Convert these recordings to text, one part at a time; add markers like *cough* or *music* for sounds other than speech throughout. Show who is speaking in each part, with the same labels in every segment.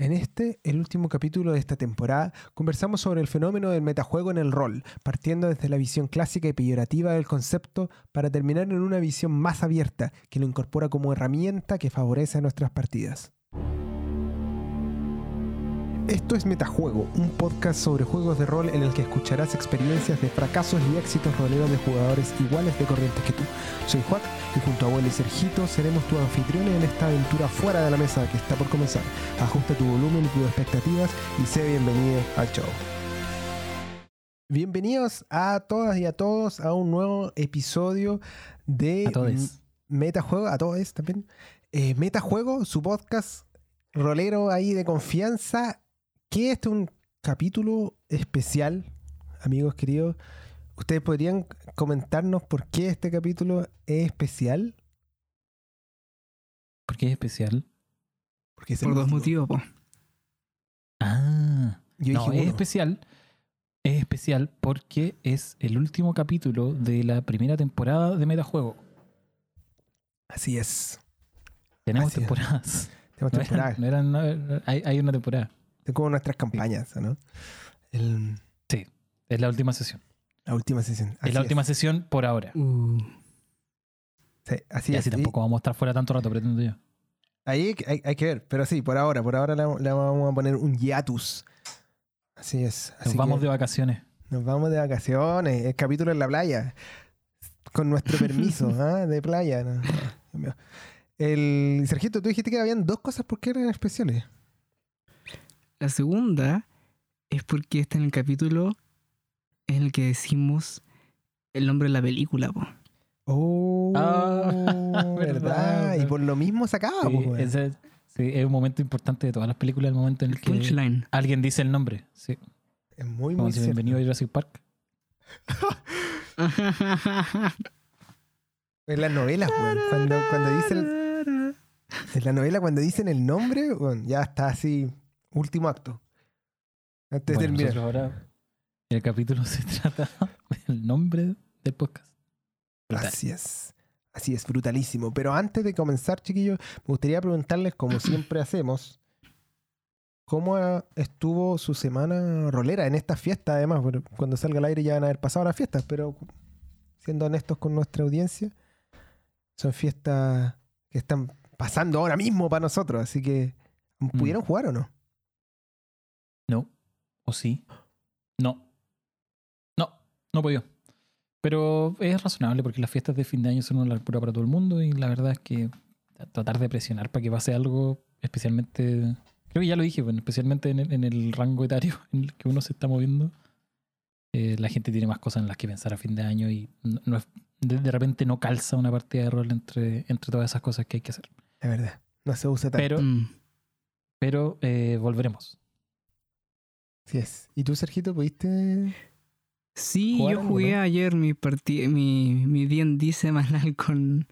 Speaker 1: En este, el último capítulo de esta temporada, conversamos sobre el fenómeno del metajuego en el rol, partiendo desde la visión clásica y peyorativa del concepto para terminar en una visión más abierta que lo incorpora como herramienta que favorece a nuestras partidas. Esto es Metajuego, un podcast sobre juegos de rol en el que escucharás experiencias de fracasos y éxitos roleros de jugadores iguales de corrientes que tú. Soy Juan y junto a Abuelo y Sergito seremos tu anfitriones en esta aventura fuera de la mesa que está por comenzar. Ajusta tu volumen y tus expectativas y sé bienvenido al show. Bienvenidos a todas y a todos a un nuevo episodio de. Metajuego, a todos también. Eh, Metajuego, su podcast rolero ahí de confianza. Que este es un capítulo especial, amigos queridos. ¿Ustedes podrían comentarnos por qué este capítulo es especial?
Speaker 2: ¿Por qué es especial?
Speaker 1: Porque es el
Speaker 3: Por dos motivos, po.
Speaker 2: Ah,
Speaker 1: Yo
Speaker 2: no,
Speaker 1: dije
Speaker 2: es especial. Es especial porque es el último capítulo de la primera temporada de Metajuego.
Speaker 1: Así es.
Speaker 2: Tenemos
Speaker 1: Así es.
Speaker 2: temporadas.
Speaker 1: Tenemos
Speaker 2: No
Speaker 1: temporada.
Speaker 2: eran- no eran- no eran- hay, hay una temporada.
Speaker 1: Son como nuestras campañas, ¿no? El-
Speaker 2: Es la última sesión.
Speaker 1: la última sesión.
Speaker 2: es la última sesión por ahora.
Speaker 3: Uh,
Speaker 1: Sí, así
Speaker 2: y así tampoco vamos a estar fuera tanto rato, pretendo yo.
Speaker 1: Ahí hay, hay que ver, pero sí, por ahora, por ahora le, le vamos a poner un hiatus. Así es.
Speaker 2: Nos vamos
Speaker 1: que
Speaker 2: de vacaciones.
Speaker 1: nos vamos de vacaciones. El capítulo en la playa. Con nuestro *laughs* permiso ¿ah? de playa. No, no. El Sergito, tú dijiste que habían dos cosas porque eran especiales.
Speaker 3: La segunda es porque está en el capítulo en el que decimos el nombre de la película, po.
Speaker 1: Oh,
Speaker 2: Ah, *laughs*
Speaker 1: verdad.
Speaker 2: verdad.
Speaker 1: Y por lo mismo se acaba.
Speaker 2: Sí,
Speaker 1: pues, weón.
Speaker 2: ese- sí, es un momento importante de todas las películas, el momento en el
Speaker 3: El
Speaker 2: que
Speaker 3: punchline.
Speaker 2: alguien dice el nombre. Sí.
Speaker 1: Es muy,
Speaker 2: Como
Speaker 1: muy
Speaker 2: si bienvenido a Jurassic Park. *laughs*
Speaker 1: En las novelas, weón. Cuando, cuando dicen... En *laughs* la novela, cuando dicen el nombre, bueno, ya está así, último acto. Antes de
Speaker 2: Bueno,
Speaker 1: terminar.
Speaker 2: nosotros ahora el capítulo *laughs* se trata del nombre del podcast. Brutal.
Speaker 1: Así es. Así es, brutalísimo. Pero antes de comenzar, chiquillos, me gustaría preguntarles, como *clears throat* siempre hacemos, ¿cómo estuvo su semana rolera en esta fiesta? Además, bueno, cuando salga al aire ya van a haber pasado las fiestas, pero siendo honestos con nuestra audiencia, son fiestas que están pasando ahora mismo para nosotros, así que ¿pudieron jugar o no?
Speaker 2: No. ¿O sí? No. No, no podía. Pero es razonable porque las fiestas de fin de año son una locura para todo el mundo y la verdad es que tratar de presionar para que pase algo especialmente, creo que ya lo dije, bueno, especialmente en el, en el rango etario *laughs* en el que uno se está moviendo, eh, la gente tiene más cosas en las que pensar a fin de año y no, no es- de, de repente no calza una partida de rol entre, entre todas esas cosas que hay que hacer.
Speaker 1: Es verdad, no se usa tanto.
Speaker 2: Pero,
Speaker 3: Mm.
Speaker 2: pero eh, volveremos.
Speaker 1: Así es. ¿Y tú, Sergito, pudiste...?
Speaker 3: Sí,
Speaker 1: ¿Jugaron
Speaker 3: yo jugué
Speaker 1: no?
Speaker 3: ayer mi partida, mi, mi D&D semanal *laughs* con,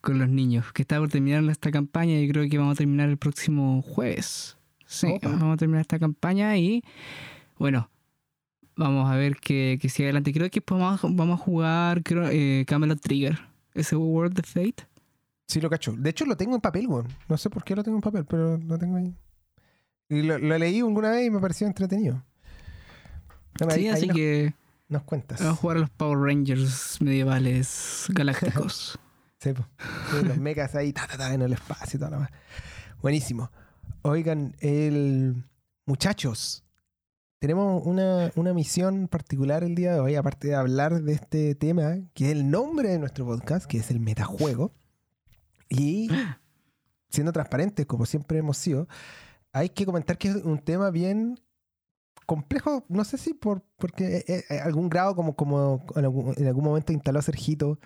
Speaker 3: con los niños, que está por terminar esta campaña y creo que vamos a terminar el próximo jueves. Sí,
Speaker 1: Opa.
Speaker 3: vamos a terminar esta campaña y bueno, vamos a ver qué, qué sigue adelante. Creo que vamos a, vamos a jugar creo, eh, Camelot Trigger, ese World of Fate.
Speaker 1: Sí, lo cacho. De hecho, lo tengo en papel, weón. No sé por qué lo tengo en papel, pero lo tengo ahí. Y lo, lo leí alguna vez y me pareció entretenido. Ahí-
Speaker 3: Sí,
Speaker 1: ahí
Speaker 3: así
Speaker 1: nos,
Speaker 3: que
Speaker 1: nos cuentas.
Speaker 3: vamos a jugar a los Power Rangers medievales *laughs* galácticos.
Speaker 1: Sí, po. Sí, los mechas ahí, ta, ta, ta, en el espacio y toda la weá. Buenísimo. Oigan, el... muchachos, tenemos una, una misión particular el día de hoy, aparte de hablar de este tema, que es el nombre de nuestro podcast, que es el metajuego. Y siendo transparentes, como siempre hemos sido, hay que comentar que es un tema bien complejo, no sé si por porque eh, eh, algún grado como, como en, algún, en algún momento instaló Sergito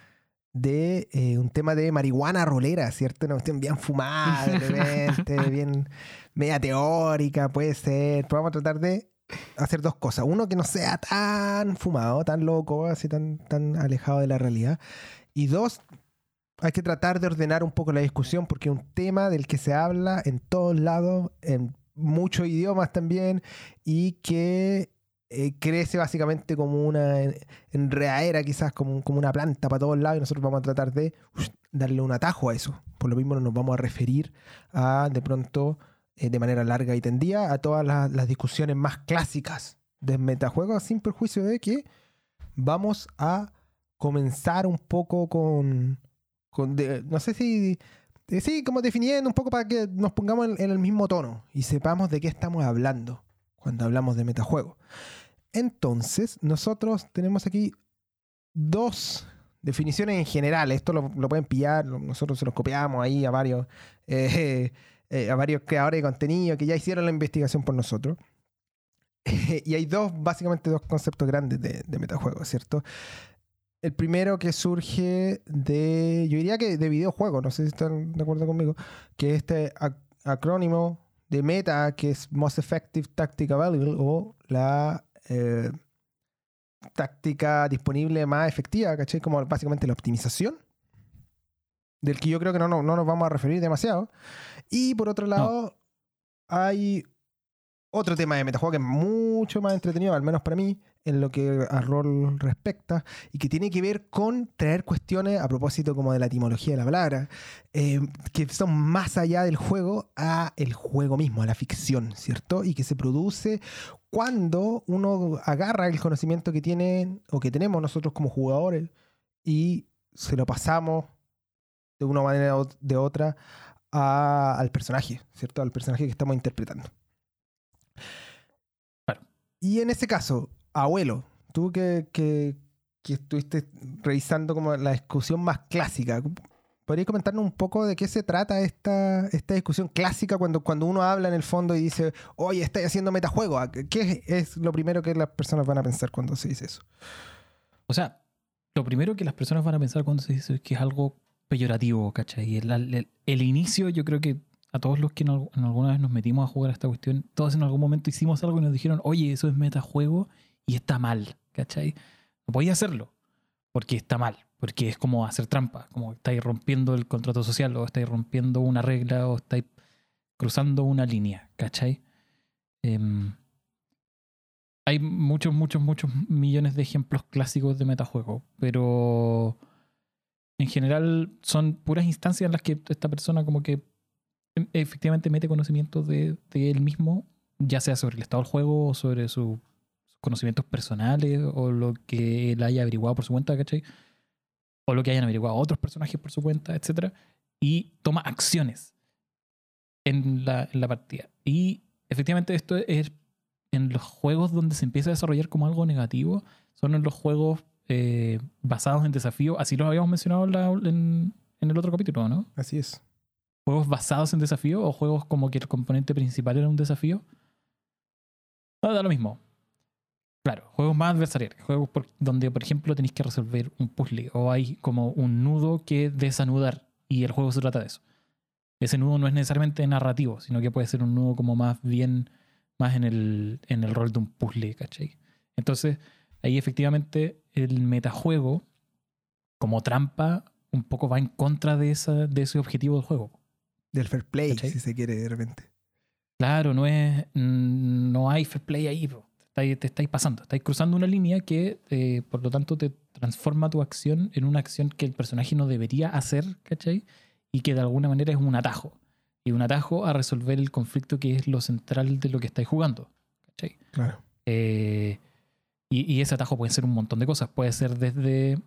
Speaker 1: de eh, un tema de marihuana rolera, ¿cierto? Una cuestión bien fumada, de repente, *laughs* bien media teórica, puede ser. Pero vamos a tratar de hacer dos cosas. Uno, que no sea tan fumado, tan loco, así tan, tan alejado de la realidad. Y dos, hay que tratar de ordenar un poco la discusión porque es un tema del que se habla en todos lados, en muchos idiomas también, y que eh, crece básicamente como una en- enredadera, quizás como, como una planta para todos lados, y nosotros vamos a tratar de darle un atajo a eso. Por lo mismo no nos vamos a referir a de pronto eh, de manera larga y tendida a todas las, las discusiones más clásicas del metajuego, sin perjuicio de que vamos a comenzar un poco con, no sé si, sí, como definiendo un poco para que nos pongamos en, el mismo tono y sepamos de qué estamos hablando cuando hablamos de metajuego. Entonces, nosotros tenemos aquí dos definiciones en general. Esto lo, pueden pillar, nosotros se los copiamos ahí a varios, *laughs* eh, eh, a varios creadores de contenido que ya hicieron la investigación por nosotros. *laughs* y hay dos, básicamente dos conceptos grandes de, de metajuegos, ¿cierto? El primero que surge de, yo diría que de videojuegos, no sé si están de acuerdo conmigo, que es este ac- acrónimo de meta, que es Most Effective Tactic Available, o la eh, táctica disponible más efectiva, ¿cachai? Como básicamente la optimización, del que yo creo que no, no, no nos vamos a referir demasiado. Y por otro lado, hay otro tema de metajuego que es mucho más entretenido, al menos para mí, en lo que a rol respecta, y que tiene que ver con traer cuestiones a propósito como de la etimología de la palabra, eh, que son más allá del juego a el juego mismo, a la ficción, ¿cierto? Y que se produce cuando uno agarra el conocimiento que tienen o que tenemos nosotros como jugadores y se lo pasamos de una manera o de otra a- al personaje, ¿cierto? Al personaje que estamos interpretando.
Speaker 2: Claro.
Speaker 1: Y en ese caso, abuelo, tú que, que, estuviste revisando como la discusión más clásica, ¿podrías comentarnos un poco de qué se trata esta, esta discusión clásica cuando, cuando uno habla en el fondo y dice, oye, estáis haciendo metajuego? ¿A ¿Qué es lo primero que las personas van a pensar cuando se dice eso?
Speaker 2: O sea, lo primero que las personas van a pensar cuando se dice es que es algo peyorativo, ¿cachai? El, el- el inicio, yo creo que a todos los que en, en alguna vez nos metimos a jugar a esta cuestión, todos en algún momento hicimos algo y nos dijeron, oye, eso es metajuego y está mal, ¿cachai? No podía hacerlo porque está mal, porque es como hacer trampa, como estáis rompiendo el contrato social o estáis rompiendo una regla o estáis cruzando una línea, ¿cachai? Em, hay muchos, muchos, muchos millones de ejemplos clásicos de metajuego, pero en general son puras instancias en las que esta persona como que efectivamente mete conocimiento de, de él mismo, ya sea sobre el estado del juego o sobre su- conocimientos personales o lo que él haya averiguado por su cuenta, ¿cachai? O lo que hayan averiguado otros personajes por su cuenta, etc. Y toma acciones en la, en la partida. Y efectivamente esto es en los juegos donde se empieza a desarrollar como algo negativo, son en los juegos eh, basados en desafío, así los habíamos mencionado en, la- en- en el otro capítulo, ¿no?
Speaker 1: Así es.
Speaker 2: Juegos basados en desafío o juegos como que el componente principal era un desafío. No, da lo mismo. Claro, juegos más adversariales, juegos por- donde, por ejemplo, tenéis que resolver un puzzle o hay como un nudo que desanudar y el juego se trata de eso. Ese nudo no es necesariamente narrativo, sino que puede ser un nudo como más bien, más en el, en el rol de un puzzle, ¿cachai? Entonces, ahí efectivamente el metajuego, como trampa, un poco va en contra de, esa, de ese objetivo del juego.
Speaker 1: Del fair play,
Speaker 2: ¿Cachai?
Speaker 1: si se quiere de repente.
Speaker 2: Claro, no es. No hay fair play ahí, bro. Estáis, te estáis pasando. Estáis cruzando una línea que, eh, por lo tanto, te transforma tu acción en una acción que el personaje no debería hacer, ¿cachai? Y que de alguna manera es un atajo. Y un atajo a resolver el conflicto que es lo central de lo que estáis jugando, ¿cachai?
Speaker 1: Claro.
Speaker 2: Eh, y, y ese atajo puede ser un montón de cosas. Puede ser desde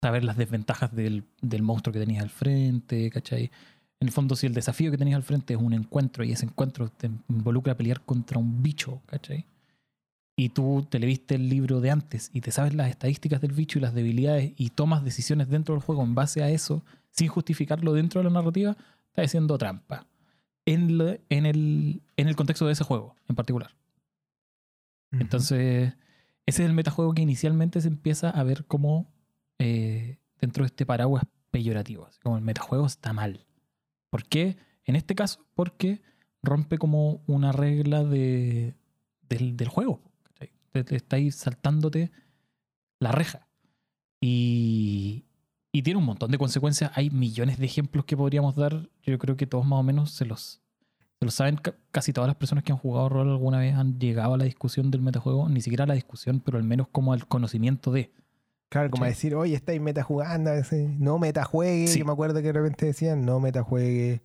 Speaker 2: saber las desventajas del, del monstruo que tenías al frente, ¿cachai? En el fondo, si el desafío que tenías al frente es un encuentro y ese encuentro te involucra pelear contra un bicho, ¿cachai? Y tú te leíste el libro de antes y te sabes las estadísticas del bicho y las debilidades y tomas decisiones dentro del juego en base a eso, sin justificarlo dentro de la narrativa, estás haciendo trampa. En, la- en, el, en el contexto de ese juego en particular. Entonces, ese es el metajuego que inicialmente se empieza a ver como eh, dentro de este paraguas peyorativo. Así como el metajuego está mal. ¿Por qué? En este caso, porque rompe como una regla de, del, del juego. Estáis saltándote la reja. Y, y tiene un montón de consecuencias. Hay millones de ejemplos que podríamos dar. Yo creo que todos más o menos se los, se lo saben, ca- casi todas las personas que han jugado rol alguna vez han llegado a la discusión del metajuego, ni siquiera a la discusión, pero al menos como al conocimiento de.
Speaker 1: Claro, como
Speaker 2: ¿cachai?
Speaker 1: decir, oye, estáis metajugando, no metajuegue.
Speaker 2: Sí.
Speaker 1: Yo me acuerdo que de repente decían, no metajuegue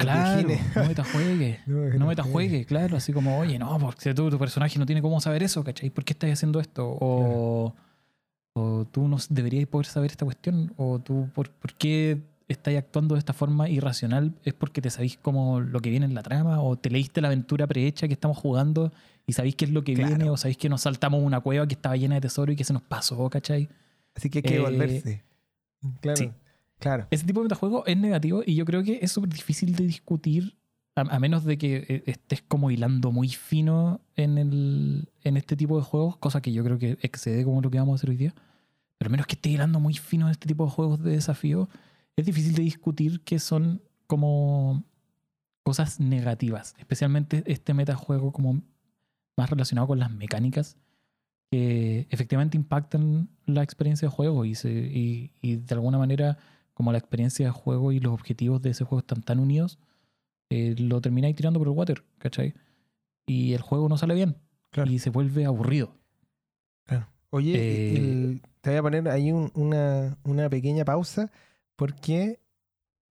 Speaker 2: Claro, no metajuegue. *laughs*
Speaker 1: No, que
Speaker 2: No
Speaker 1: no
Speaker 2: metajuegue, claro. Así como, oye, no, porque tú, tu personaje no tiene cómo saber eso, ¿cachai? ¿Por qué estás haciendo esto? O, o tú no deberías poder saber esta cuestión. O tú, ¿por, por qué estás actuando de esta forma irracional? ¿Es porque te sabéis como lo que viene en la trama? ¿O te leíste la aventura prehecha que estamos jugando y sabéis qué es lo que
Speaker 1: Claro.
Speaker 2: viene? ¿O sabéis que nos saltamos una cueva que estaba llena de tesoro y que se nos pasó, ¿cachai?
Speaker 1: Así que hay que
Speaker 2: Eh,
Speaker 1: volverse. Claro.
Speaker 2: sí.
Speaker 1: Claro.
Speaker 2: Ese tipo de metajuego es negativo y yo creo que es súper difícil de discutir a, a menos de que eh, estés como hilando muy fino en, el, en este tipo de juegos, cosa que yo creo que excede como lo que vamos a hacer hoy día. Pero a menos que estés hilando muy fino en este tipo de juegos de desafío, es difícil de discutir que son como cosas negativas, especialmente este metajuego como más relacionado con las mecánicas que efectivamente impactan la experiencia de juego y, se, y, y de alguna manera como la experiencia de juego y los objetivos de ese juego están tan unidos, eh, lo termináis tirando por el water, ¿cachai? Y el juego no sale bien
Speaker 1: Claro.
Speaker 2: y se vuelve aburrido.
Speaker 1: Claro. Oye,
Speaker 2: Eh,
Speaker 1: el- te voy a poner ahí un- una, una pequeña pausa porque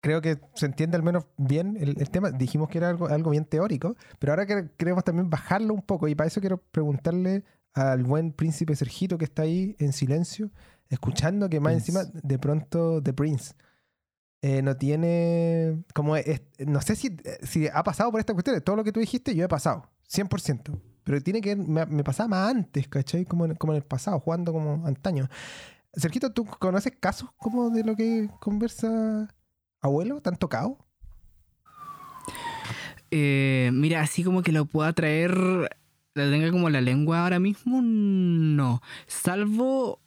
Speaker 1: creo que se entiende al menos bien el, el tema. Dijimos que era algo, algo bien teórico, pero ahora que- queremos también bajarlo un poco y para eso quiero preguntarle al buen príncipe Sergito que está ahí en silencio, escuchando que más
Speaker 2: Prince.
Speaker 1: encima de pronto The Prince eh, no tiene como es- no sé si, si ha pasado por esta cuestión, todo lo que tú dijiste yo he pasado, 100%. Pero tiene que me, me pasaba más antes, ¿cachai? Como en, como en el pasado, jugando como antaño. Sergito, ¿tú conoces casos como de lo que conversa abuelo? ¿Te han tocado?
Speaker 3: Eh, mira, así como que lo pueda traer, la tenga como la lengua ahora mismo, no. Salvo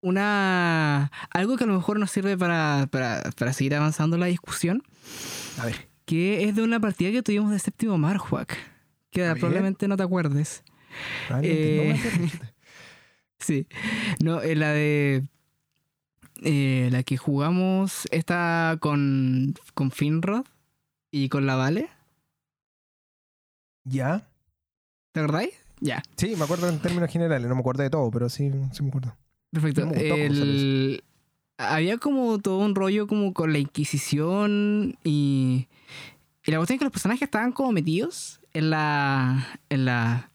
Speaker 3: una. algo que a lo mejor nos sirve para, para, para seguir avanzando la discusión,
Speaker 1: A ver.
Speaker 3: que es de una partida que tuvimos de séptimo Marjuac, que
Speaker 1: Muy bien.
Speaker 3: probablemente no te acuerdes.
Speaker 1: No
Speaker 3: Eh,
Speaker 1: chuta. *laughs*
Speaker 3: Sí. No, eh, la de. eh, la que jugamos esta con, con Finrod y con la Vale.
Speaker 1: ¿Ya?
Speaker 3: ¿Te acordáis? Ya,
Speaker 1: Sí, me acuerdo en términos generales. No me acuerdo de todo, pero sí, sí me acuerdo.
Speaker 3: Perfecto. El- había como todo un rollo como con la Inquisición y. Y la cuestión es que los personajes estaban como metidos en la. en la.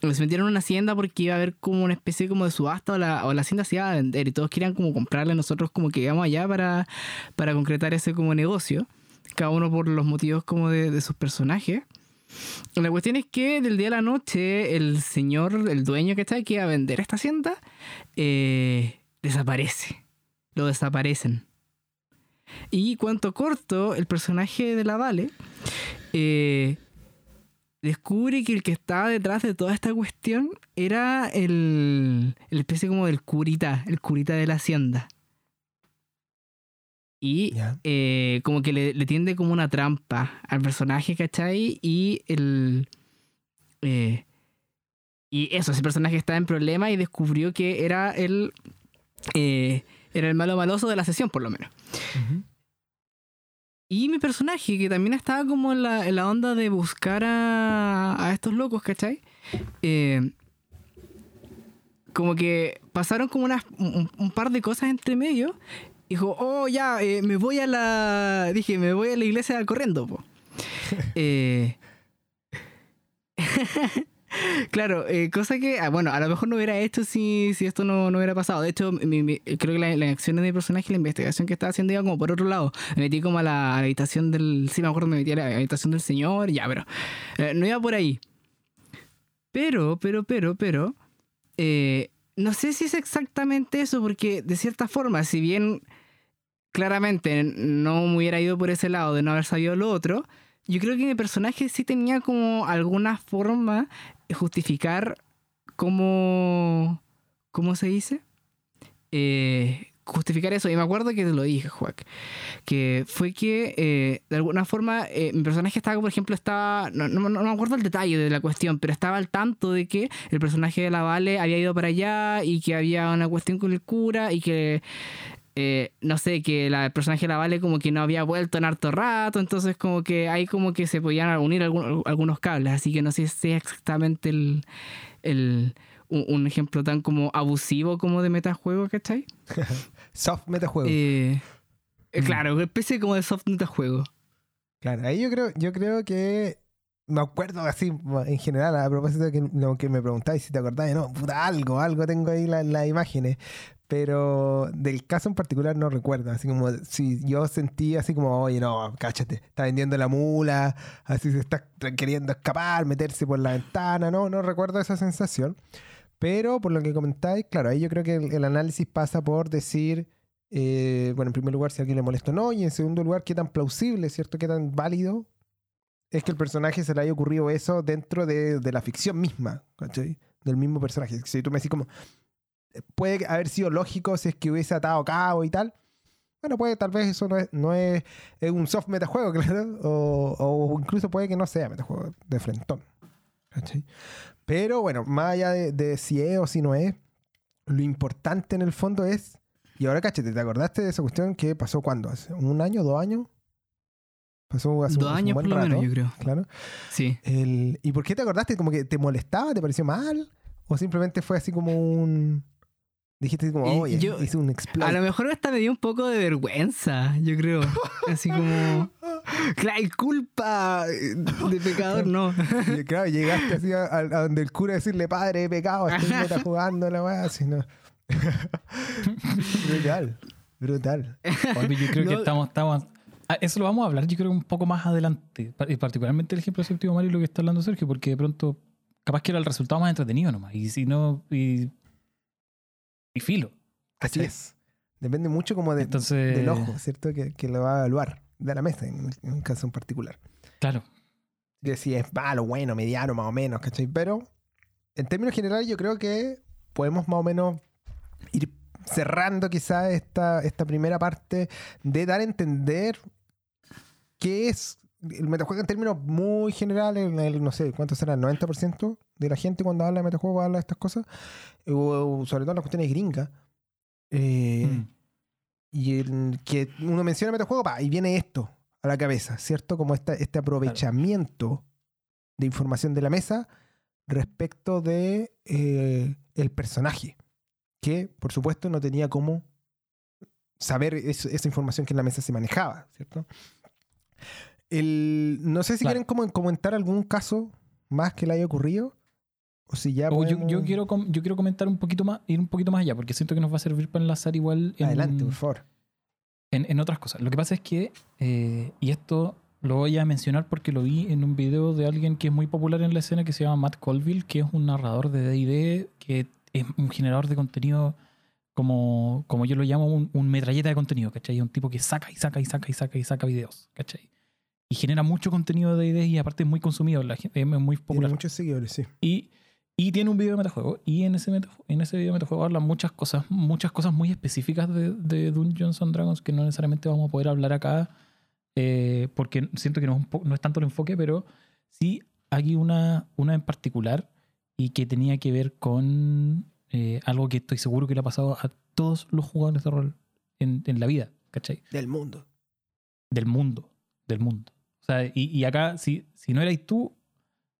Speaker 3: Se metieron en una hacienda porque iba a haber como una especie como de subasta o la, o la hacienda se iba a vender y todos querían como comprarle nosotros como que íbamos allá para, para concretar ese como negocio. Cada uno por los motivos como de, de sus personajes. La cuestión es que del día a la noche el señor, el dueño que está aquí a vender esta hacienda, eh, desaparece. Lo desaparecen. Y cuanto corto, el personaje de la Vale eh, descubre que el que estaba detrás de toda esta cuestión era el, el especie como del curita, el curita de la hacienda. Y eh, como que le, le tiende como una trampa al personaje, ¿cachai? Y el... eh, y eso, ese personaje estaba en problema y descubrió que era el... eh, era el malo maloso de la sesión, por lo menos. Y mi personaje, que también estaba como en la, en la onda de buscar a, a estos locos, ¿cachai? Eh, como que pasaron como unas, un, un par de cosas entre medio. Dijo, oh, ya, eh, me voy a la... Dije, me voy a la iglesia corriendo, po. *laughs* Eh, *laughs* Claro, eh, cosa que, ah, bueno, a lo mejor no hubiera hecho si, si esto no, no hubiera pasado. De hecho, mi- mi- creo que la- las acciones de mi personaje, la investigación que estaba haciendo iba como por otro lado. Me metí como a la, a la habitación del... Sí, me acuerdo, me metí a la habitación del señor, ya, pero no iba por ahí. Pero, pero, pero, pero, eh, no sé si es exactamente eso, porque de cierta forma, si bien claramente no me hubiera ido por ese lado de no haber sabido lo otro, yo creo que mi personaje sí tenía como alguna forma de justificar cómo... ¿Cómo se dice? Eh, justificar eso. Y me acuerdo que te lo dije, Juac. Que fue que eh, de alguna forma eh, mi personaje estaba, por ejemplo, estaba. No, no- no me acuerdo el detalle de la cuestión, pero estaba al tanto de que el personaje de la Vale había ido para allá y que había una cuestión con el cura y que. Eh, no sé, que la, el personaje de la Vale como que no había vuelto en harto rato, entonces como que ahí como que se podían unir algún- algunos cables, así que no sé si es exactamente el, el, un, un ejemplo tan como abusivo como de metajuego, ¿cachai? *laughs*
Speaker 1: Soft metajuego.
Speaker 3: Eh, eh,
Speaker 1: Mm.
Speaker 3: Claro, una especie como de soft metajuego.
Speaker 1: Claro, ahí yo creo, yo creo que me acuerdo así en general, a propósito de que, lo que me preguntáis si te acordás, no, puta, algo, algo tengo ahí las las imágenes. Pero del caso en particular no recuerdo. Así como si yo sentí así como, oye, no, cáchate, está vendiendo la mula, así se está queriendo escapar, meterse por la ventana. No, no recuerdo esa sensación. Pero por lo que comentáis, claro, ahí yo creo que el, el análisis pasa por decir, eh, bueno, en primer lugar, si a alguien le molesta o no, y en segundo lugar, qué tan plausible, ¿cierto? Qué tan válido es que el personaje se le haya ocurrido eso dentro de, de la ficción misma, ¿cachai? Del mismo personaje. Si tú me decís como, puede haber sido lógico si es que hubiese atado cabo y tal. Bueno, puede, tal vez eso no es, no es, es un soft metajuego, *laughs* claro. O, o incluso puede que no sea metajuego de frentón. ¿cachai? Pero bueno, más allá de, de si es o si no es, lo importante en el fondo es. Y ahora, cachete, ¿te acordaste de esa cuestión que pasó cuándo? ¿Hace un año, dos años? Pasó hace un-
Speaker 3: Dos
Speaker 1: un
Speaker 3: años
Speaker 1: buen
Speaker 3: por lo menos,
Speaker 1: rato,
Speaker 3: yo creo.
Speaker 1: Claro.
Speaker 3: Sí.
Speaker 1: El, ¿Y por qué te acordaste? ¿Como que te molestaba? ¿Te pareció mal? ¿O simplemente fue así como un. Dijiste como,
Speaker 3: Y
Speaker 1: oye,
Speaker 3: yo-
Speaker 1: hice un exploit?
Speaker 3: A lo mejor hasta me dio un poco de vergüenza, yo creo. Así como. *laughs* Claro, culpa de pecador, no. *laughs*
Speaker 1: Y claro, llegaste así a, a- a donde el cura decirle, padre, he pecado, estoy *laughs* jugando la weá, así no. brutal, brutal.
Speaker 2: Oye, yo creo que estamos, estamos. ah, Eso lo vamos a hablar, yo creo, un poco más adelante. Y Particularmente el ejemplo de Séptimo Mario y lo que está hablando Sergio, porque de pronto, capaz que era el resultado más entretenido nomás. Y si no, y. Y filo.
Speaker 1: Así es. Depende mucho como de-
Speaker 2: Entonces.
Speaker 1: del ojo, ¿cierto? Que, que lo va a evaluar, de la mesa, en, en un caso en particular.
Speaker 2: Claro.
Speaker 1: De si es malo, bueno, mediano, más o menos, ¿cachai? Pero en términos generales yo creo que podemos más o menos ir cerrando quizás esta, esta primera parte de dar a entender qué es el metajuego en términos muy generales, el, no sé, ¿cuánto será? ¿El 90% de la gente cuando habla de metajuego habla de estas cosas? O, o sobre todo en las cuestiones gringas. Eh,
Speaker 2: Mm.
Speaker 1: y el que uno menciona metajuego, pa, y viene esto a la cabeza, ¿cierto? Como esta, este aprovechamiento de información de la mesa respecto de eh, el personaje, que por supuesto no tenía cómo saber es- esa información que en la mesa se manejaba, ¿cierto? El, no sé si
Speaker 2: Claro.
Speaker 1: quieren como comentar algún caso más que le haya ocurrido. O si ya
Speaker 2: O yo,
Speaker 1: podemos-
Speaker 2: yo quiero, yo quiero comentar un poquito más, ir un poquito más allá, porque siento que nos va a servir para enlazar igual en,
Speaker 1: Adelante, por favor.
Speaker 2: en, en otras cosas. Lo que pasa es que, eh, y esto lo voy a mencionar porque lo vi en un video de alguien que es muy popular en la escena que se llama Matt Colville, que es un narrador de DD, que es un generador de contenido como, como yo lo llamo, un, un metralleta de contenido, ¿cachai? Un tipo que saca y saca y saca y saca y saca videos, ¿cachai? Y genera mucho contenido de DD y aparte es muy consumido, la gente, es muy
Speaker 1: Tiene
Speaker 2: popular.
Speaker 1: muchos seguidores, sí.
Speaker 2: Y, y tiene un video de metajuego. Y en ese, meta- en ese video de metajuego habla muchas cosas, muchas cosas muy específicas de, de Dungeons and Dragons que no necesariamente vamos a poder hablar acá. eh, porque siento que no es, no es tanto el enfoque, pero sí hay una, una en particular y que tenía que ver con eh, algo que estoy seguro que le ha pasado a todos los jugadores de rol en, en la vida, ¿cachai?
Speaker 1: Del mundo.
Speaker 2: Del mundo, del mundo. O sea, y, y acá, si, si no erais tú,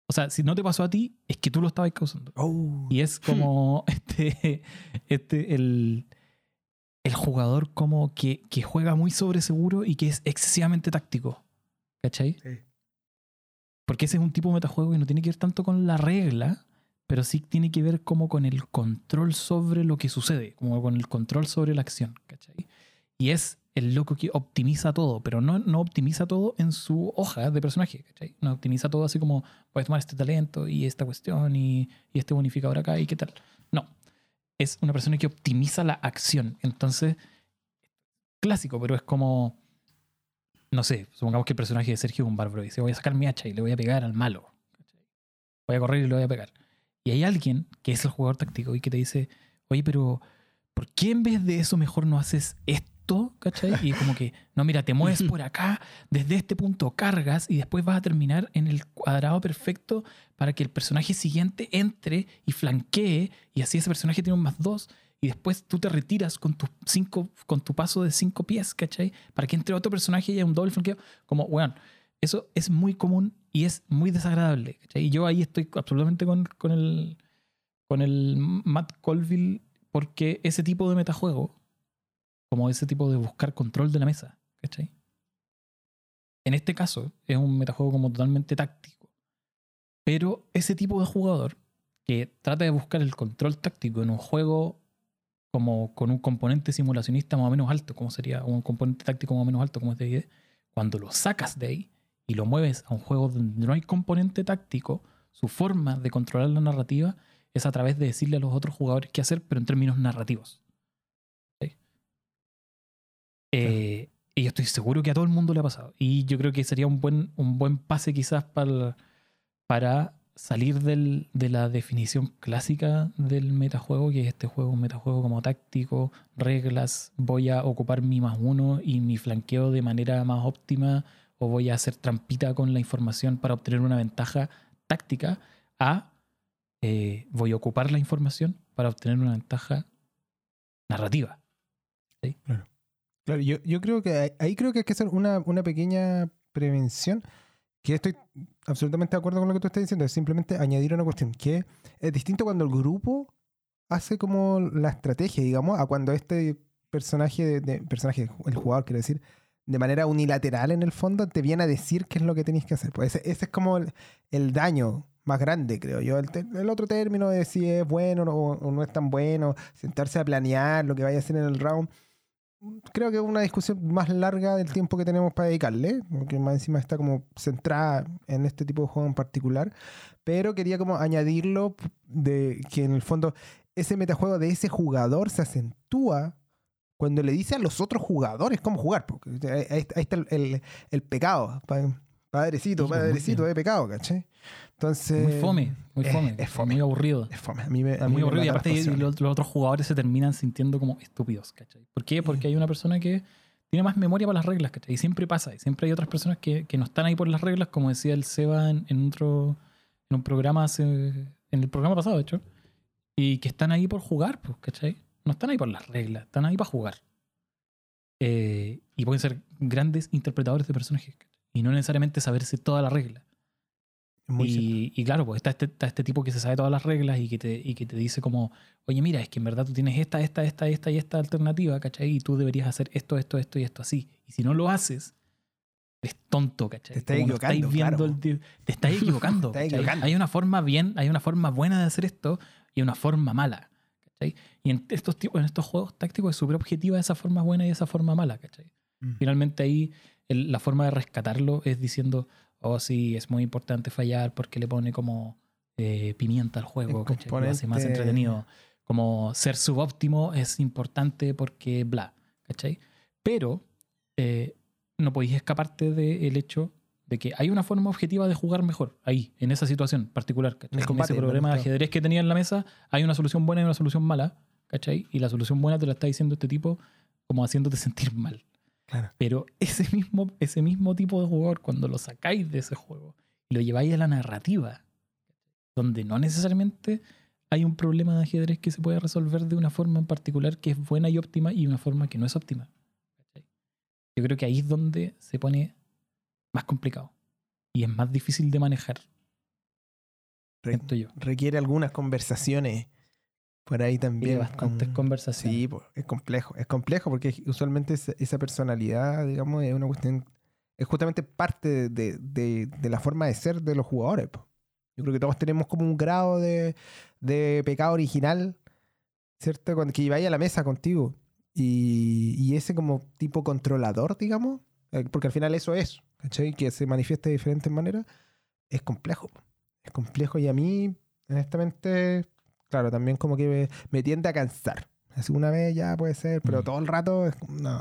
Speaker 2: o sea, si no te pasó a ti, es que tú lo estabas causando.
Speaker 1: Oh,
Speaker 2: Y es como *laughs* este, este el, el jugador como que, que juega muy sobre seguro y que es excesivamente táctico. ¿Cachai?
Speaker 1: Sí.
Speaker 2: Porque ese es un tipo de metajuego que no tiene que ver tanto con la regla, pero sí tiene que ver como con el control sobre lo que sucede, como con el control sobre la acción. ¿Cachai? Y es el loco que optimiza todo, pero no, no optimiza todo en su hoja de personaje. No optimiza todo así como puedes tomar este talento y esta cuestión y, este bonificador acá y qué tal. No. Es una persona que optimiza la acción. Entonces, clásico, pero es como. No sé, supongamos que el personaje de Sergio es un bárbaro dice: Voy a sacar mi hacha y le voy a pegar al malo. Voy a correr y le voy a pegar. Y hay alguien que es el jugador táctico y que te dice: Oye, pero ¿por qué en vez de eso mejor no haces esto? ¿Cachai? Y como que, no, mira, te mueves por acá, desde este punto cargas y después vas a terminar en el cuadrado perfecto para que el personaje siguiente entre y flanquee y así ese personaje tiene un más dos y después tú te retiras con tu, cinco, con tu paso de cinco pies, ¿cachai? Para que entre otro personaje y haya un doble flanqueo. Como, bueno, eso es muy común y es muy desagradable, ¿cachai? Y yo ahí estoy absolutamente con, con el, con el Matt Colville porque ese tipo de metajuego, como ese tipo de buscar control de la mesa, ¿cachai? En este caso, es un metajuego como totalmente táctico. Pero ese tipo de jugador que trata de buscar el control táctico en un juego como con un componente simulacionista más o menos alto, como sería un componente táctico más o menos alto, como es DD, cuando lo sacas de ahí y lo mueves a un juego donde no hay componente táctico, su forma de controlar la narrativa es a través de decirle a los otros jugadores qué hacer, pero en términos narrativos. ¿Sí? Eh, y yo estoy seguro que a todo el mundo le ha pasado. Y yo creo que sería un buen, un buen pase quizás para, para salir del- de la definición clásica del metajuego, que es este juego, un metajuego como táctico, reglas, voy a ocupar mi más uno y mi flanqueo de manera más óptima, o voy a hacer trampita con la información para obtener una ventaja táctica, a eh, voy a ocupar la información para obtener una ventaja narrativa.
Speaker 1: Claro, yo, yo creo que ahí- creo que hay que hacer una, una pequeña prevención, que estoy absolutamente de acuerdo con lo que tú estás diciendo, es simplemente añadir una cuestión, que es distinto cuando el grupo hace como la estrategia, digamos, a cuando este personaje, de, de- personaje, el jugador, quiero decir, de manera unilateral en el fondo, te viene a decir qué es lo que tenéis que hacer. Pues ese, ese es como el, el daño más grande, creo yo. El, el otro término de si es bueno o, o no es tan bueno, sentarse a planear lo que vaya a hacer en el round creo que es una discusión más larga del tiempo que tenemos para dedicarle, porque más encima está como centrada en este tipo de juego en particular, pero quería como añadirlo de que en el fondo ese metajuego de ese jugador se acentúa cuando le dice a los otros jugadores cómo jugar, porque ahí, está el, pecado, padrecito, padrecito de pecado, ¿cachai? Entonces...
Speaker 2: Muy fome, muy fome.
Speaker 1: es fome.
Speaker 2: Muy aburrido.
Speaker 1: Es fome, a mí me, a
Speaker 2: Es
Speaker 1: mí
Speaker 2: muy
Speaker 1: me
Speaker 2: aburrido y aparte los otros jugadores se terminan sintiendo como estúpidos, ¿cachai? ¿Por qué? Porque hay una persona que tiene más memoria para las reglas, ¿cachai? Y siempre pasa, y siempre hay otras personas que, que no están ahí por las reglas, como decía el Seba en, en otro, en un programa hace, en el programa pasado, de hecho, y que están ahí por jugar, pues, ¿cachai? No están ahí por las reglas, están ahí para jugar. Eh, y pueden ser grandes interpretadores de personajes, ¿cachai? Y no necesariamente saberse toda la regla.
Speaker 1: Muy cierto.
Speaker 2: Y, y claro, pues está este, está este tipo que se sabe todas las reglas y que, te, y que te dice como, oye, mira, es que en verdad tú tienes esta, esta, esta, esta y esta alternativa, ¿cachai? Y tú deberías hacer esto, esto, esto y esto así. Y si no lo haces, eres tonto, ¿cachai?
Speaker 1: Te estás equivocando, claro.
Speaker 2: el *laughs* te estás equivocando.
Speaker 1: Equivocando.
Speaker 2: Hay una forma bien, hay una forma buena de hacer esto y una forma mala, ¿cachai? Y en estos, tipos, en estos juegos tácticos es súper objetiva esa forma buena y esa forma mala, ¿cachai?
Speaker 1: Mm.
Speaker 2: Finalmente ahí el- la forma de rescatarlo es diciendo, oh sí, es muy importante fallar porque le pone como eh, pimienta al juego, ¿cachai? Lo hace más entretenido. Como ser subóptimo es importante porque bla, ¿cachai? Pero eh, no podéis escaparte del hecho de que hay una forma objetiva de jugar mejor ahí, en esa situación particular, ¿cachai?
Speaker 1: Combate,
Speaker 2: ese problema de ajedrez que tenía en la mesa, hay una solución buena y una solución mala, ¿cachai? Y la solución buena te la está diciendo este tipo como haciéndote sentir mal.
Speaker 1: Claro.
Speaker 2: Pero ese mismo, ese mismo tipo de jugador, cuando lo sacáis de ese juego y lo lleváis a la narrativa, donde no necesariamente hay un problema de ajedrez que se puede resolver de una forma en particular que es buena y óptima y una forma que no es óptima. Yo creo que ahí es donde se pone más complicado y es más difícil de manejar,
Speaker 1: Re-
Speaker 2: yo.
Speaker 1: requiere algunas conversaciones por ahí también.
Speaker 2: bastantes
Speaker 1: con-
Speaker 2: conversaciones.
Speaker 1: Sí, es complejo. Es complejo porque usualmente esa, personalidad, digamos, es una cuestión. Es justamente parte de, de- de la forma de ser de los jugadores. po. Yo creo que todos tenemos como un grado de, de pecado original, ¿cierto? Cuando que vaya a la mesa contigo. Y, y ese como tipo controlador, digamos, eh, porque al final eso es, ¿cachai? Que se manifiesta de diferentes maneras, es complejo. Es complejo y a mí, honestamente, claro, también como que me, me tiende a cansar. Así una vez ya puede ser, pero
Speaker 2: Mm.
Speaker 1: todo el rato no,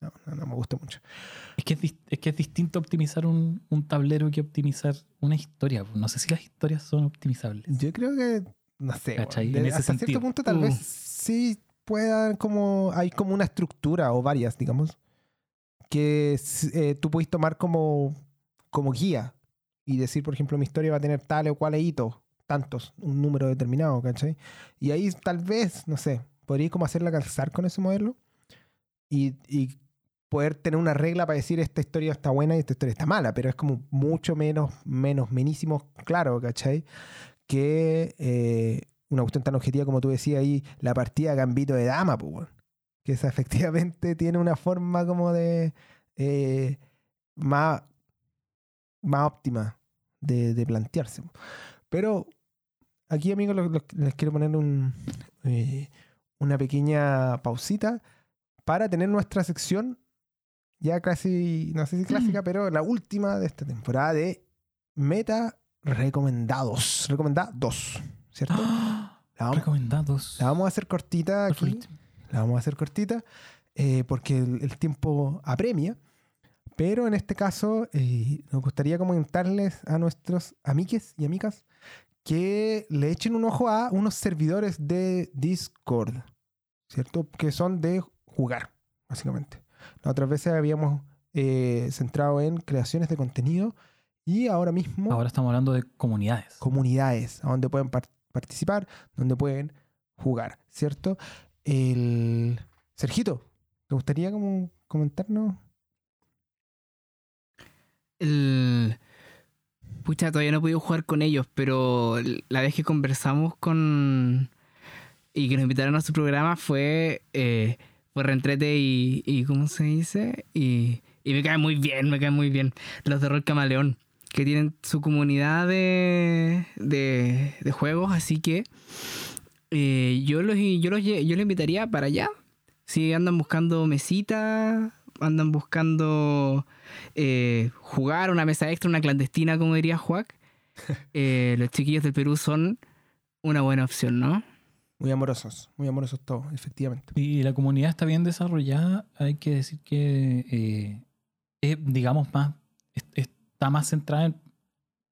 Speaker 1: no, no, no me gusta mucho.
Speaker 2: Es que es, dis- es que es distinto optimizar un, un tablero que optimizar una historia. No sé si las historias son optimizables.
Speaker 1: Yo creo que, no sé, de-
Speaker 2: En ese
Speaker 1: hasta cierto
Speaker 2: sentido.
Speaker 1: punto tal
Speaker 2: Uh.
Speaker 1: vez sí puedan como, hay como una estructura o varias, digamos, que eh, tú puedes tomar como, como guía y decir, por ejemplo, mi historia va a tener tal o cual hito, tantos, un número determinado, ¿cachai? Y ahí tal vez, no sé, podría como hacerla calzar con ese modelo y, y poder tener una regla para decir esta historia está buena y esta historia está mala, pero es como mucho menos, menos, menísimo claro, ¿cachai? Que eh, una cuestión tan objetiva como tú decías ahí, la partida Gambito de Dama, pues, que esa *laughs* efectivamente tiene una forma como de eh, más más óptima de, de plantearse. Pero aquí, amigos, les quiero poner un, eh, una pequeña pausita para tener nuestra sección ya casi, no sé si clásica, pero la última de esta temporada de meta recomendados. Recomendados, ¿cierto?
Speaker 2: ¡Ah!
Speaker 1: La vamos,
Speaker 2: Recomendados.
Speaker 1: la vamos a hacer cortita aquí. La vamos a hacer cortita eh, porque el, el tiempo apremia. Pero en este caso eh, nos gustaría comentarles a nuestros amiques y amigas que le echen un ojo a unos servidores de Discord, ¿cierto? Que son de jugar, básicamente. Las otras veces habíamos eh, centrado en creaciones de contenido y ahora mismo
Speaker 2: Ahora estamos hablando de comunidades.
Speaker 1: comunidades a donde pueden par- participar, donde pueden jugar, ¿cierto? El Sergito, ¿te gustaría como comentarnos?
Speaker 3: El... Pucha, todavía no he podido jugar con ellos, pero la vez que conversamos con... Y que nos invitaron a su programa fue... Eh, fue reentrete y, y... ¿Cómo se dice? Y, y me cae muy bien, me cae muy bien. Los de Rol Camaleón, que tienen su comunidad de, de, de juegos, así que... eh, yo, los, yo, los, yo los invitaría para allá. Si andan buscando mesita, andan buscando eh, jugar una mesa extra, una clandestina, como diría Juac, *laughs* eh, los chiquillos del Perú son una buena opción, ¿no?
Speaker 1: Muy amorosos, muy amorosos todos, efectivamente.
Speaker 2: Y la comunidad está bien desarrollada. Hay que decir que eh, es, digamos, más es- está más centrada en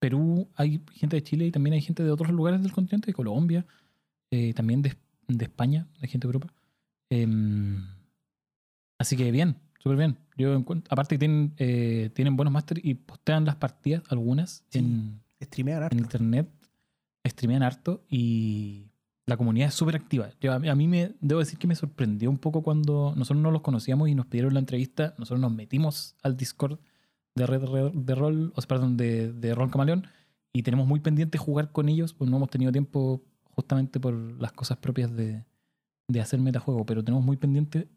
Speaker 2: Perú. Hay gente de Chile y también hay gente de otros lugares del continente, de Colombia, eh, también de, de España, de gente de Europa. Em, así que bien, súper bien. Yo aparte que tienen, eh, tienen buenos máster y postean las partidas, algunas,
Speaker 1: Sí.
Speaker 2: en,
Speaker 1: Streamean harto.
Speaker 2: en internet, streamean harto y la comunidad es súper activa. Yo, a, mí, me debo decir que me sorprendió un poco cuando nosotros no los conocíamos y nos pidieron la entrevista. Nosotros nos metimos al Discord de Red, Red- de Rol, o sea, perdón, de, de Rol Camaleón y tenemos muy pendiente jugar con ellos, pues no hemos tenido tiempo justamente por las cosas propias de, de hacer metajuego, pero tenemos muy pendiente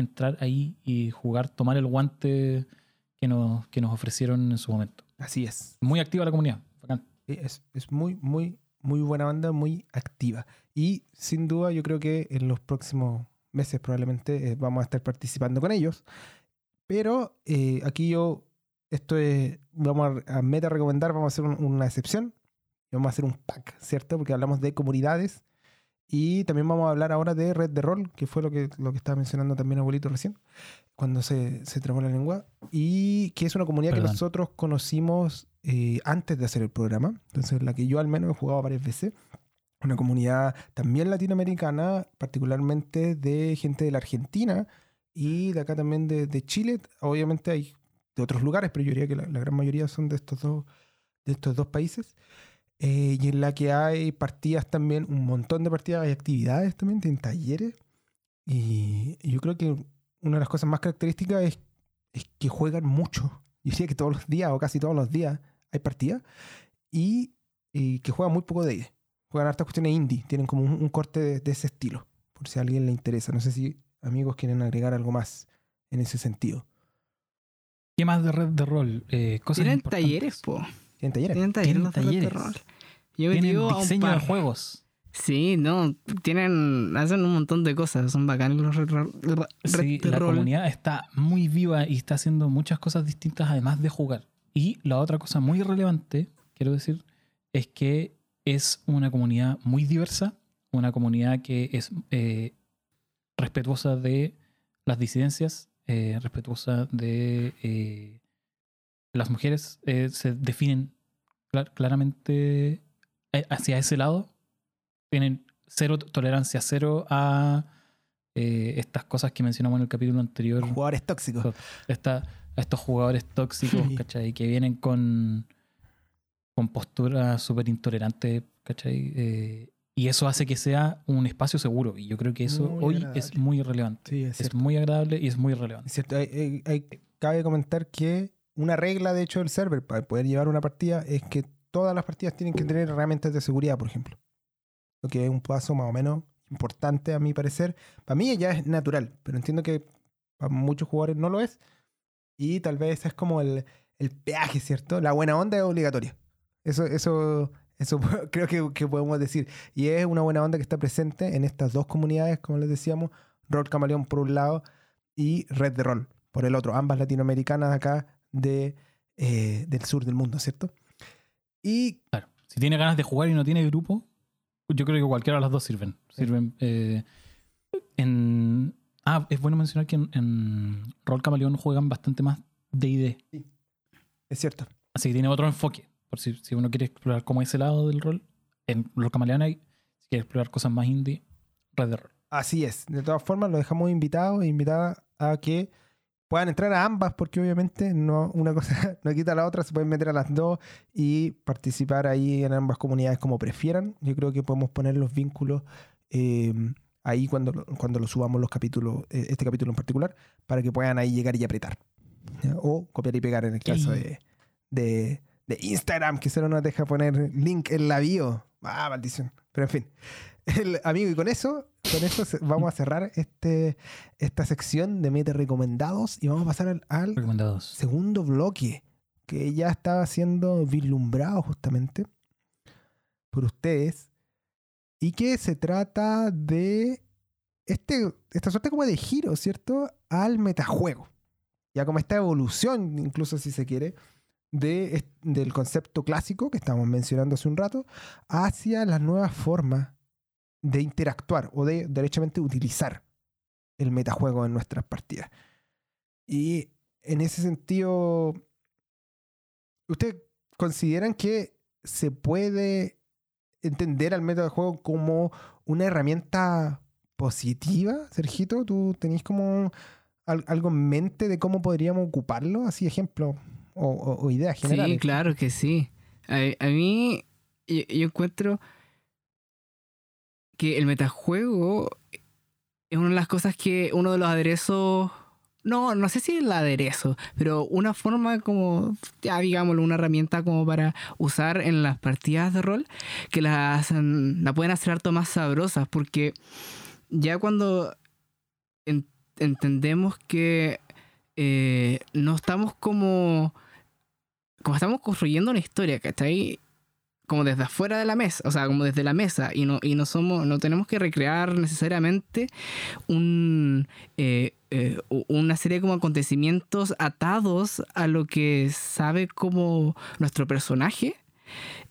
Speaker 2: entrar ahí y jugar, tomar el guante que nos, que nos ofrecieron en su momento.
Speaker 1: Así es.
Speaker 2: Muy activa la comunidad. Bacán.
Speaker 1: Es, es muy, muy, muy buena banda, muy activa. Y sin duda yo creo que en los próximos meses probablemente eh, vamos a estar participando con ellos. Pero eh, aquí yo, esto es, vamos a, a meta recomendar, vamos a hacer un- una excepción. Vamos a hacer un pack, ¿cierto? Porque hablamos de comunidades. Y también vamos a hablar ahora de red de rol, que fue lo que, lo que estaba mencionando también abuelito recién, cuando se, se trabó la lengua. Y que es una comunidad que
Speaker 2: Perdón.
Speaker 1: nosotros conocimos eh, antes de hacer el programa. Entonces, la que yo al menos he jugado varias veces. Una comunidad también latinoamericana, particularmente de gente de la Argentina y de acá también de, de Chile. Obviamente hay de otros lugares, pero yo diría que la, la gran mayoría son de estos dos, de estos dos países. Eh, y en la que hay partidas también, un montón de partidas, hay actividades también, tienen talleres. Y, yo creo que una de las cosas más características es, es que juegan mucho. Yo diría que todos los días o casi todos los días hay partidas. Y, y que juegan muy poco de ellas. Juegan hartas cuestiones indie, tienen como un, un corte de, de ese estilo, por si a alguien le interesa. No sé si amigos quieren agregar algo más en ese sentido.
Speaker 2: ¿Qué más de red de rol? Eh, cosas
Speaker 3: Tienen talleres, po.
Speaker 1: ¿Tienen talleres?
Speaker 3: Tienen talleres, los de de
Speaker 2: talleres.
Speaker 3: Yo metido a un
Speaker 2: de
Speaker 3: par.
Speaker 2: juegos.
Speaker 3: Sí, no, tienen, hacen un montón de cosas, son bacanes los
Speaker 2: Sí,
Speaker 3: de
Speaker 2: la comunidad está muy viva y está haciendo muchas cosas distintas además de jugar. Y la otra cosa muy relevante, quiero decir, es que es una comunidad muy diversa, una comunidad que es eh, respetuosa de las disidencias, eh, respetuosa de eh, las mujeres, eh, se definen clar- claramente eh, hacia ese lado, tienen cero tolerancia, cero a eh, estas cosas que mencionamos en el capítulo anterior,
Speaker 1: Jugadores tóxicos.
Speaker 2: esta- a estos jugadores tóxicos,
Speaker 1: Sí.
Speaker 2: ¿cachai? Que vienen con, con posturas súper intolerantes, ¿cachai? Eh, y eso hace que sea un espacio seguro. Y yo creo que eso
Speaker 1: Muy
Speaker 2: hoy
Speaker 1: agradable.
Speaker 2: es muy relevante.
Speaker 1: Sí, es
Speaker 2: muy agradable y es muy relevante.
Speaker 1: Es cierto. Hay- hay- hay- cabe comentar que una regla, de hecho, del server para poder llevar una partida es que todas las partidas tienen que tener herramientas de seguridad, por ejemplo. Lo que es un paso más o menos importante, a mi parecer. Para mí ya es natural, pero entiendo que para muchos jugadores no lo es. Y tal vez es como el, el peaje, ¿cierto? La buena onda es obligatoria. Eso, eso, eso *laughs* creo que, que podemos decir. Y es una buena onda que está presente en estas dos comunidades, como les decíamos, Rol Camaleón por un lado y Red de Rol por el otro, ambas latinoamericanas acá de, eh, del sur del mundo, ¿cierto? Y
Speaker 2: Claro. Si tiene ganas de jugar y no tiene grupo, yo creo que cualquiera de las dos sirven. Sirven eh, en. Ah, es bueno mencionar que en, en Rol Camaleón juegan bastante más D&D.
Speaker 1: es cierto,
Speaker 2: Así que tiene otro enfoque. Por si, si uno quiere explorar como ese lado del rol, en Rol Camaleón hay. Si quiere explorar cosas más indie, Red de Rol.
Speaker 1: así es. De todas formas, los dejamos invitados e invitadas a que puedan entrar a ambas, porque obviamente no, una cosa *laughs* no quita la otra, se pueden meter a las dos y participar ahí en ambas comunidades como prefieran. Yo creo que podemos poner los vínculos eh, ahí cuando, lo- cuando lo subamos los capítulos, eh, este capítulo en particular, para que puedan ahí llegar y apretar. ¿ya? O copiar y pegar en el caso de, de Instagram, que solo nos deja poner link en la bio. Ah, maldición. Pero en fin. *laughs* El- amigo, y con eso, con eso vamos a cerrar este, esta sección de meta recomendados y vamos a pasar al, al
Speaker 2: Recomendados.
Speaker 1: segundo bloque que ya estaba siendo vislumbrado justamente por ustedes y que se trata de este, esta suerte como de giro, ¿cierto? Al metajuego. Ya como esta evolución, incluso si se quiere, de, del concepto clásico que estábamos mencionando hace un rato, hacia las nuevas formas de interactuar o de derechamente utilizar el metajuego en nuestras partidas. Y en ese sentido, ¿ustedes consideran que se puede entender al metajuego como una herramienta positiva, Sergito? ¿Tú tenés como al- algo en mente de cómo podríamos ocuparlo? Así, ejemplo, o, o- o ideas generales.
Speaker 3: Sí, claro que sí. A, a mí, yo, yo encuentro que el metajuego es una de las cosas que uno de los aderezos. No, no sé si el aderezo, pero una forma como, ya digámoslo, una herramienta como para usar en las partidas de rol que las hacen- la pueden hacer harto más sabrosas, porque ya cuando en- entendemos que eh, no estamos como. Como estamos construyendo una historia, ¿cachai? Como desde afuera de la mesa, o sea, como desde la mesa, y no, y no somos, no tenemos que recrear necesariamente un, eh, eh, una serie de como acontecimientos atados a lo que sabe como nuestro personaje.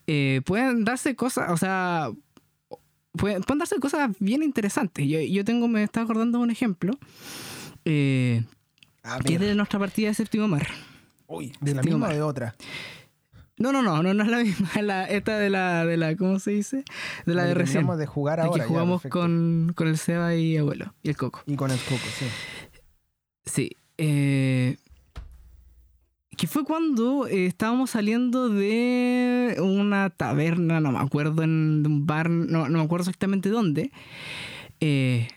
Speaker 3: Eh, pueden darse cosas, o sea, pueden, pueden darse cosas bien interesantes. Yo, yo tengo, me estaba acordando de un ejemplo. Eh,
Speaker 1: Ah,
Speaker 3: que es de nuestra partida de séptimo mar.
Speaker 1: Uy, de la
Speaker 3: Séptimo
Speaker 1: misma o de otra.
Speaker 3: No, no, no, no, no es la misma, *laughs* la, esta de la, de la, ¿cómo se dice? De la
Speaker 1: La
Speaker 3: de recién.
Speaker 1: de jugar ahora. ya,
Speaker 3: jugamos con, con el Seba y abuelo, y el Coco.
Speaker 1: Y con el coco, sí.
Speaker 3: Sí. eh, que fue cuando eh, estábamos saliendo de una taberna, no me acuerdo, en de un bar, no, no me acuerdo exactamente dónde. Eh,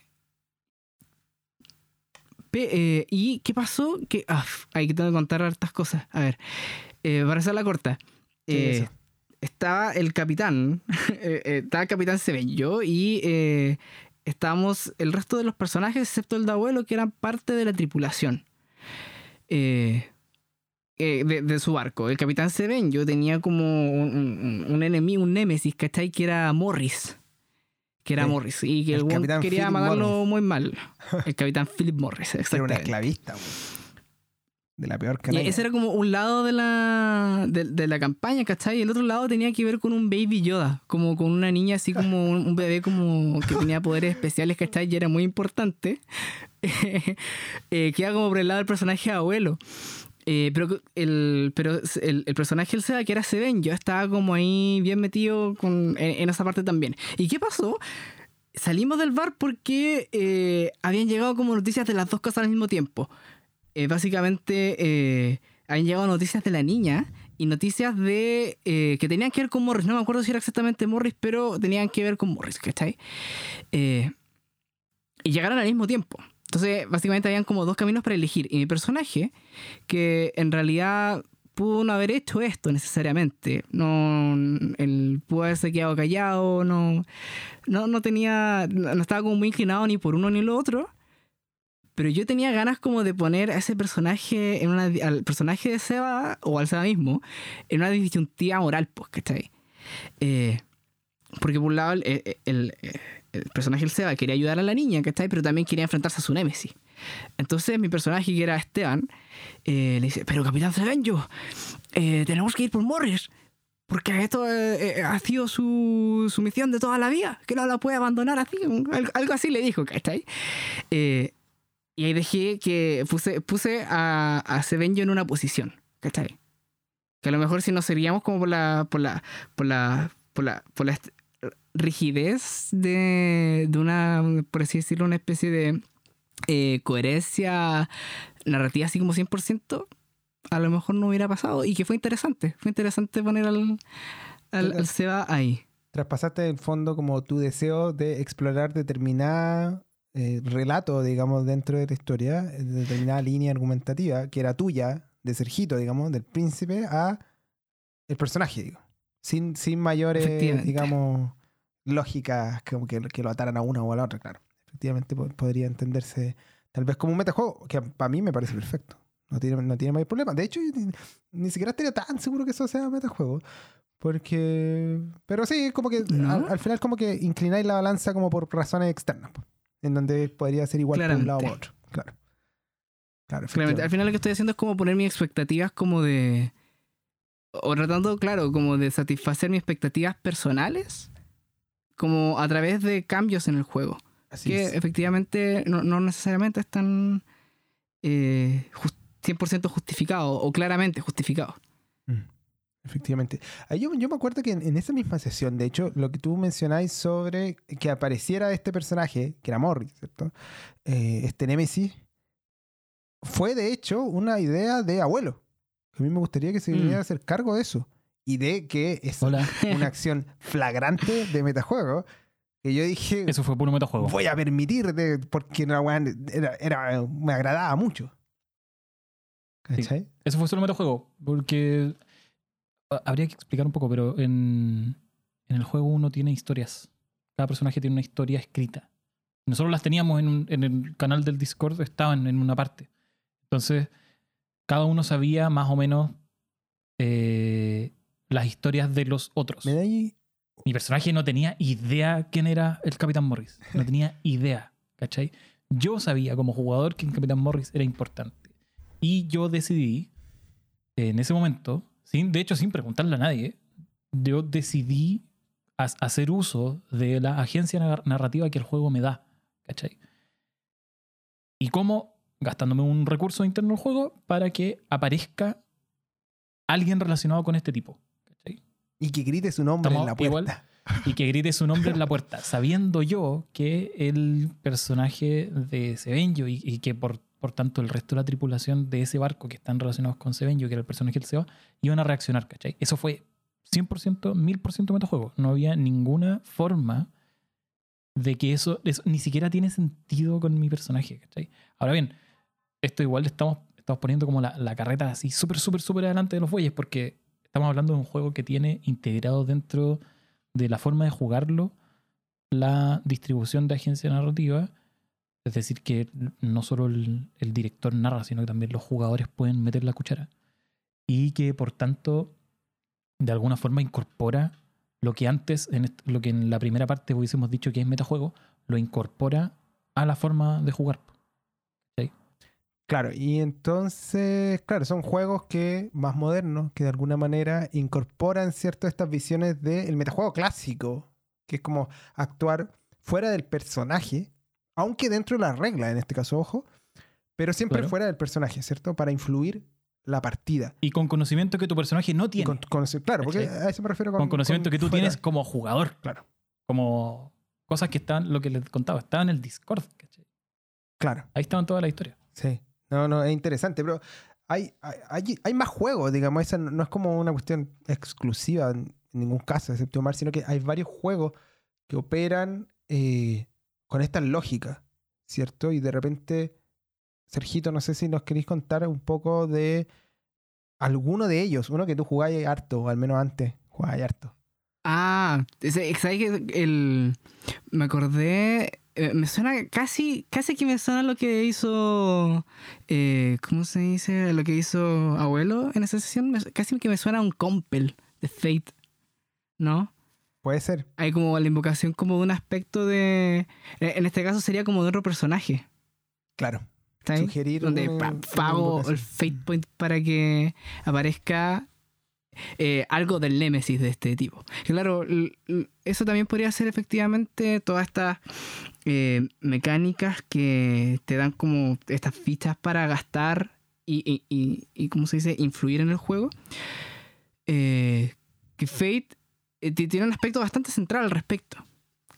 Speaker 3: pe- eh, ¿Y qué pasó? Que, ah, hay que tengo que contar hartas cosas. A ver, para hacer la corta. Eh, estaba el capitán, *laughs* eh, eh, estaba el capitán Sebenyo y eh, estábamos el resto de los personajes, excepto el de abuelo, que eran parte de la tripulación eh, eh, de, de su barco. El capitán Sebenyo tenía como un, un- un enemigo, un némesis, ¿cachai? Que era Morris. Que era. Morris. Y que
Speaker 1: El
Speaker 3: el, weón
Speaker 1: capitán
Speaker 3: quería
Speaker 1: Philip
Speaker 3: matarlo
Speaker 1: Morris.
Speaker 3: muy mal. *laughs* El capitán Philip Morris,
Speaker 1: Era una
Speaker 3: exactamente.
Speaker 1: esclavista, güey. De la peor
Speaker 3: Y
Speaker 1: calaña.
Speaker 3: ese era como un lado de la, de, de la campaña, ¿cachai? Y el otro lado tenía que ver con un baby Yoda, como con una niña así como un, un bebé como que tenía poderes especiales, ¿cachai? Y era muy importante. *laughs* eh, que era como por el lado del personaje abuelo. Eh, pero el, pero el, el personaje del Seba, que era Seven, yo estaba como ahí bien metido con, en, en esa parte también. ¿Y qué pasó? Salimos del bar porque eh, habían llegado como noticias de las dos cosas al mismo tiempo. Eh, básicamente eh, habían llegado noticias de la niña y noticias de eh, que tenían que ver con Morris. No me acuerdo si era exactamente Morris, pero tenían que ver con Morris, ¿cachai? Eh, y llegaron al mismo tiempo. Entonces, básicamente habían como dos caminos para elegir. Y mi personaje, que en realidad pudo no haber hecho esto necesariamente. No, él pudo haberse quedado callado, no, no, no tenía, no estaba como muy inclinado ni por uno ni lo otro. Pero yo tenía ganas como de poner a ese personaje, en una, al personaje de Seba, o al Seba mismo, en una disyuntiva moral, pues, ¿cachai? Eh, porque por un lado el, el- el- personaje del Seba quería ayudar a la niña, ¿cachai? Pero también quería enfrentarse a su némesis. Entonces mi personaje, que era Esteban, eh, le dice, pero Capitán Sebenyo, eh, tenemos que ir por Morris. Porque esto eh, eh, ha sido su, su misión de toda la vida, que no la puede abandonar así. Algo, algo así le dijo, ¿cachai? Eh, y ahí dejé que puse, puse a, a Sebenyo en una posición, ¿cachai? Que a lo mejor si nos seríamos como por la, por la, por la, por la, por la rigidez de, de una, por así decirlo, una especie de eh, coherencia narrativa así como 100%, a lo mejor no hubiera pasado y que fue interesante. Fue interesante poner al, al, al Seba ahí.
Speaker 1: Traspasaste en fondo como tu deseo de explorar determinada eh, relato, digamos, dentro de la historia, eh, determinada línea argumentativa que era tuya, de Sergito, digamos, del príncipe, a el personaje, digo. Sin, sin mayores, digamos, lógicas como que, que lo ataran a una o a la otra, claro. Efectivamente po- podría entenderse tal vez como un metajuego, que para mí me parece perfecto. No tiene, no tiene mayor problema. De hecho, ni, ni siquiera estaría tan seguro que eso sea metajuego. Porque. Pero sí, como que
Speaker 3: ¿No?
Speaker 1: al, al final, como que inclináis la balanza como por razones externas. po, En donde podría ser igual por un lado
Speaker 3: Claramente.
Speaker 1: otro. Claro. Claro,
Speaker 3: Claramente, al final lo que estoy haciendo es como poner mis expectativas como de... O tratando, claro, como de satisfacer mis expectativas personales, como a través de cambios en el juego.
Speaker 1: Así
Speaker 3: que
Speaker 1: es.
Speaker 3: efectivamente no, no necesariamente están eh, jus- 100% justificados o claramente justificados.
Speaker 1: Mm, Efectivamente. Ahí yo, yo me acuerdo que en, en esa misma sesión, de hecho, lo que tú mencionáis sobre que apareciera este personaje, que era Morris, ¿cierto? Eh, este Némesis, fue de hecho una idea de abuelo. A mí me gustaría que se
Speaker 3: Mm.
Speaker 1: viniera a hacer cargo de eso. Y de que es
Speaker 2: Hola. *laughs*
Speaker 1: una acción flagrante de metajuego. Que yo dije,
Speaker 2: Eso fue puro metajuego.
Speaker 1: voy a permitir, de, porque weá era, era- me agradaba mucho. ¿Cachai?
Speaker 2: Eso fue solo metajuego. Porque ah, habría que explicar un poco, pero en, en el juego uno tiene historias. Cada personaje tiene una historia escrita. Nosotros las teníamos en, un- en el canal del Discord, estaban en una parte. Entonces, cada uno sabía más o menos eh, las historias de los otros.
Speaker 1: Me da ahí
Speaker 2: Mi personaje no tenía idea quién era el Capitán Morris. No tenía *laughs* idea, ¿cachai? Yo sabía como jugador que el Capitán Morris era importante. Y yo decidí, en ese momento, sin, de hecho sin preguntarle a nadie, yo decidí ha- hacer uso de la agencia nar- narrativa que el juego me da, ¿cachai? Y cómo gastándome un recurso interno al juego para que aparezca alguien relacionado con este tipo, ¿cachai?
Speaker 1: Y que grite su nombre en la
Speaker 2: igual.
Speaker 1: puerta.
Speaker 2: y que grite su nombre en la *laughs* puerta, sabiendo yo que el personaje de Sebenyo y, y que por, por tanto el resto de la tripulación de ese barco que están relacionados con Sebenyo, que era el personaje del Seba, iban a reaccionar, ¿cachai? Eso fue 100%, 1000% metajuego. No había ninguna forma de que eso, ni siquiera tiene sentido con mi personaje, ¿cachai? Ahora bien, esto igual estamos, estamos poniendo como la, la carreta así súper, súper, súper adelante de los bueyes, porque estamos hablando de un juego que tiene integrado dentro de la forma de jugarlo la distribución de agencia narrativa. Es decir, que no solo el, director narra, sino que también los jugadores pueden meter la cuchara. Y que por tanto, de alguna forma incorpora lo que antes, en lo que en la primera parte hubiésemos dicho que es metajuego, lo incorpora a la forma de jugar.
Speaker 1: Claro, y entonces, claro, son juegos que más modernos, que de alguna manera incorporan cierto estas visiones del metajuego clásico, que es como actuar fuera del personaje, aunque dentro de la regla, en este caso, ojo, pero siempre
Speaker 2: Claro.
Speaker 1: fuera del personaje, ¿cierto? Para influir la partida.
Speaker 2: Y con conocimiento que tu personaje no tiene.
Speaker 1: con,
Speaker 2: Con,
Speaker 1: conoce- claro, porque a eso me refiero con,
Speaker 2: conocimiento
Speaker 1: con
Speaker 2: que tú
Speaker 1: fuera.
Speaker 2: tienes como jugador.
Speaker 1: Claro,
Speaker 2: Como cosas que estaban, lo que les contaba, estaban en el Discord. ¿cachai?
Speaker 1: claro.
Speaker 2: Ahí estaban toda la historia.
Speaker 1: Sí. No, no, es interesante, pero hay, hay, hay- más juegos, digamos, esa no es como una cuestión exclusiva en ningún caso, excepto Omar, sino que hay varios juegos que operan eh, con esta lógica, ¿cierto? Y de repente, Sergito, no sé si nos queréis contar un poco de alguno de ellos, uno que tú jugáis harto, o al menos antes jugáis harto.
Speaker 3: Ah, ¿sabes que el, me acordé eh, me suena casi, casi que me suena lo que hizo, eh, ¿cómo se dice? Lo que hizo Abuelo en esa sesión, casi que me suena a un compel de Fate, ¿no?
Speaker 1: Puede ser.
Speaker 3: Hay como la invocación como de un aspecto de, eh, en este caso sería como de otro personaje,
Speaker 1: Claro.
Speaker 3: ¿está ahí?
Speaker 1: Sugerir
Speaker 3: Donde
Speaker 1: una-
Speaker 3: pa-
Speaker 1: una
Speaker 3: pago el Fate Point para que aparezca eh, algo del Némesis de este tipo. Claro, eso también podría ser efectivamente todas estas eh, mecánicas que te dan como estas fichas para gastar y, y, y- y, ¿cómo se dice?, influir en el juego. Eh, que Fate tiene un aspecto bastante central al respecto,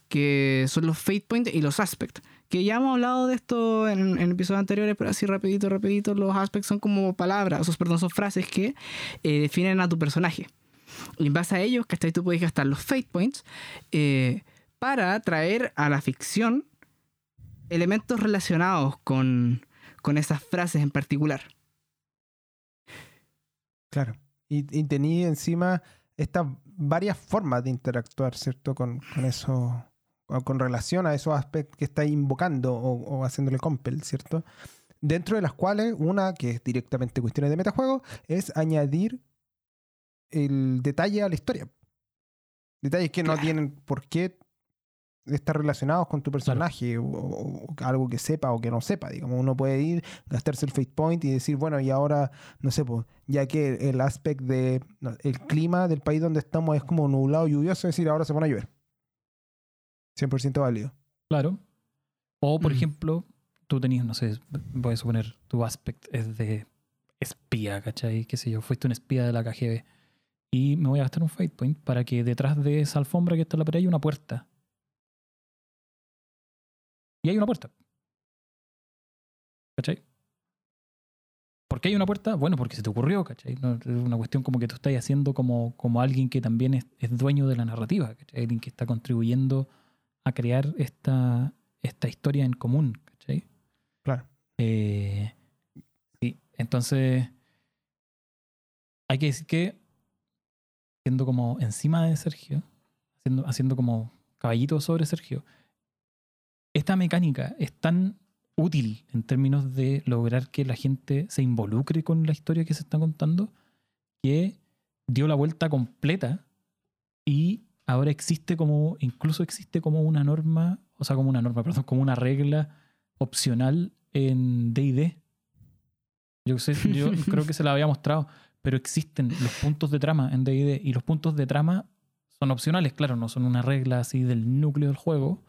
Speaker 3: que son los Fate Points y los Aspects. Que ya hemos hablado de esto en, episodios anteriores, pero así rapidito, rapidito, los aspects son como palabras, o perdón, son frases que eh, definen a tu personaje. Y en base a ellos, ¿cachai? Tú puedes gastar los Fate Points eh, para traer a la ficción elementos relacionados con, con esas frases en particular.
Speaker 1: Claro. Y, y tenía encima estas varias formas de interactuar, ¿cierto? Con, con eso, o con relación a esos aspectos que está invocando o, o haciéndole compel, ¿cierto? Dentro de las cuales una, que es directamente cuestiones de metajuego, es añadir el detalle a la historia. Detalles que no
Speaker 3: Claro.
Speaker 1: tienen por qué estar relacionados con tu personaje o, o- o algo que sepa o que no sepa. Digamos, uno puede ir, gastarse el fate point y decir, bueno, y ahora, no sé, pues, ya que el aspect de no, el clima del país donde estamos es como nublado, lluvioso, es decir, ahora se pone a llover. 100% válido.
Speaker 2: Claro. O, por
Speaker 3: Mm.
Speaker 2: ejemplo, tú tenías, no sé, voy a suponer, tu aspect es de espía, ¿cachai? Qué sé yo, fuiste un espía de la KGB. Y me voy a gastar un fight point para que detrás de esa alfombra que está en la pared haya una puerta. Y hay una puerta. ¿Cachai? ¿Por qué hay una puerta? Bueno, porque se te ocurrió, ¿cachai? No, es una cuestión como que tú estás haciendo como, como alguien que también es, es dueño de la narrativa, ¿cachai? Alguien que está contribuyendo a crear esta, esta historia en común, ¿cachai?
Speaker 1: Claro.
Speaker 2: Eh, sí, entonces hay que decir que siendo como encima de Sergio, haciendo, haciendo como caballito sobre Sergio, esta mecánica es tan útil en términos de lograr que la gente se involucre con la historia que se está contando que dio la vuelta completa y ahora existe como, incluso existe como una norma, o sea, como una norma, *laughs* perdón, como una regla opcional en D&D. Yo, sé, yo *laughs* creo que se la había mostrado, pero existen los puntos de trama en D&D y los puntos de trama son opcionales, claro, no son una regla así del núcleo del juego,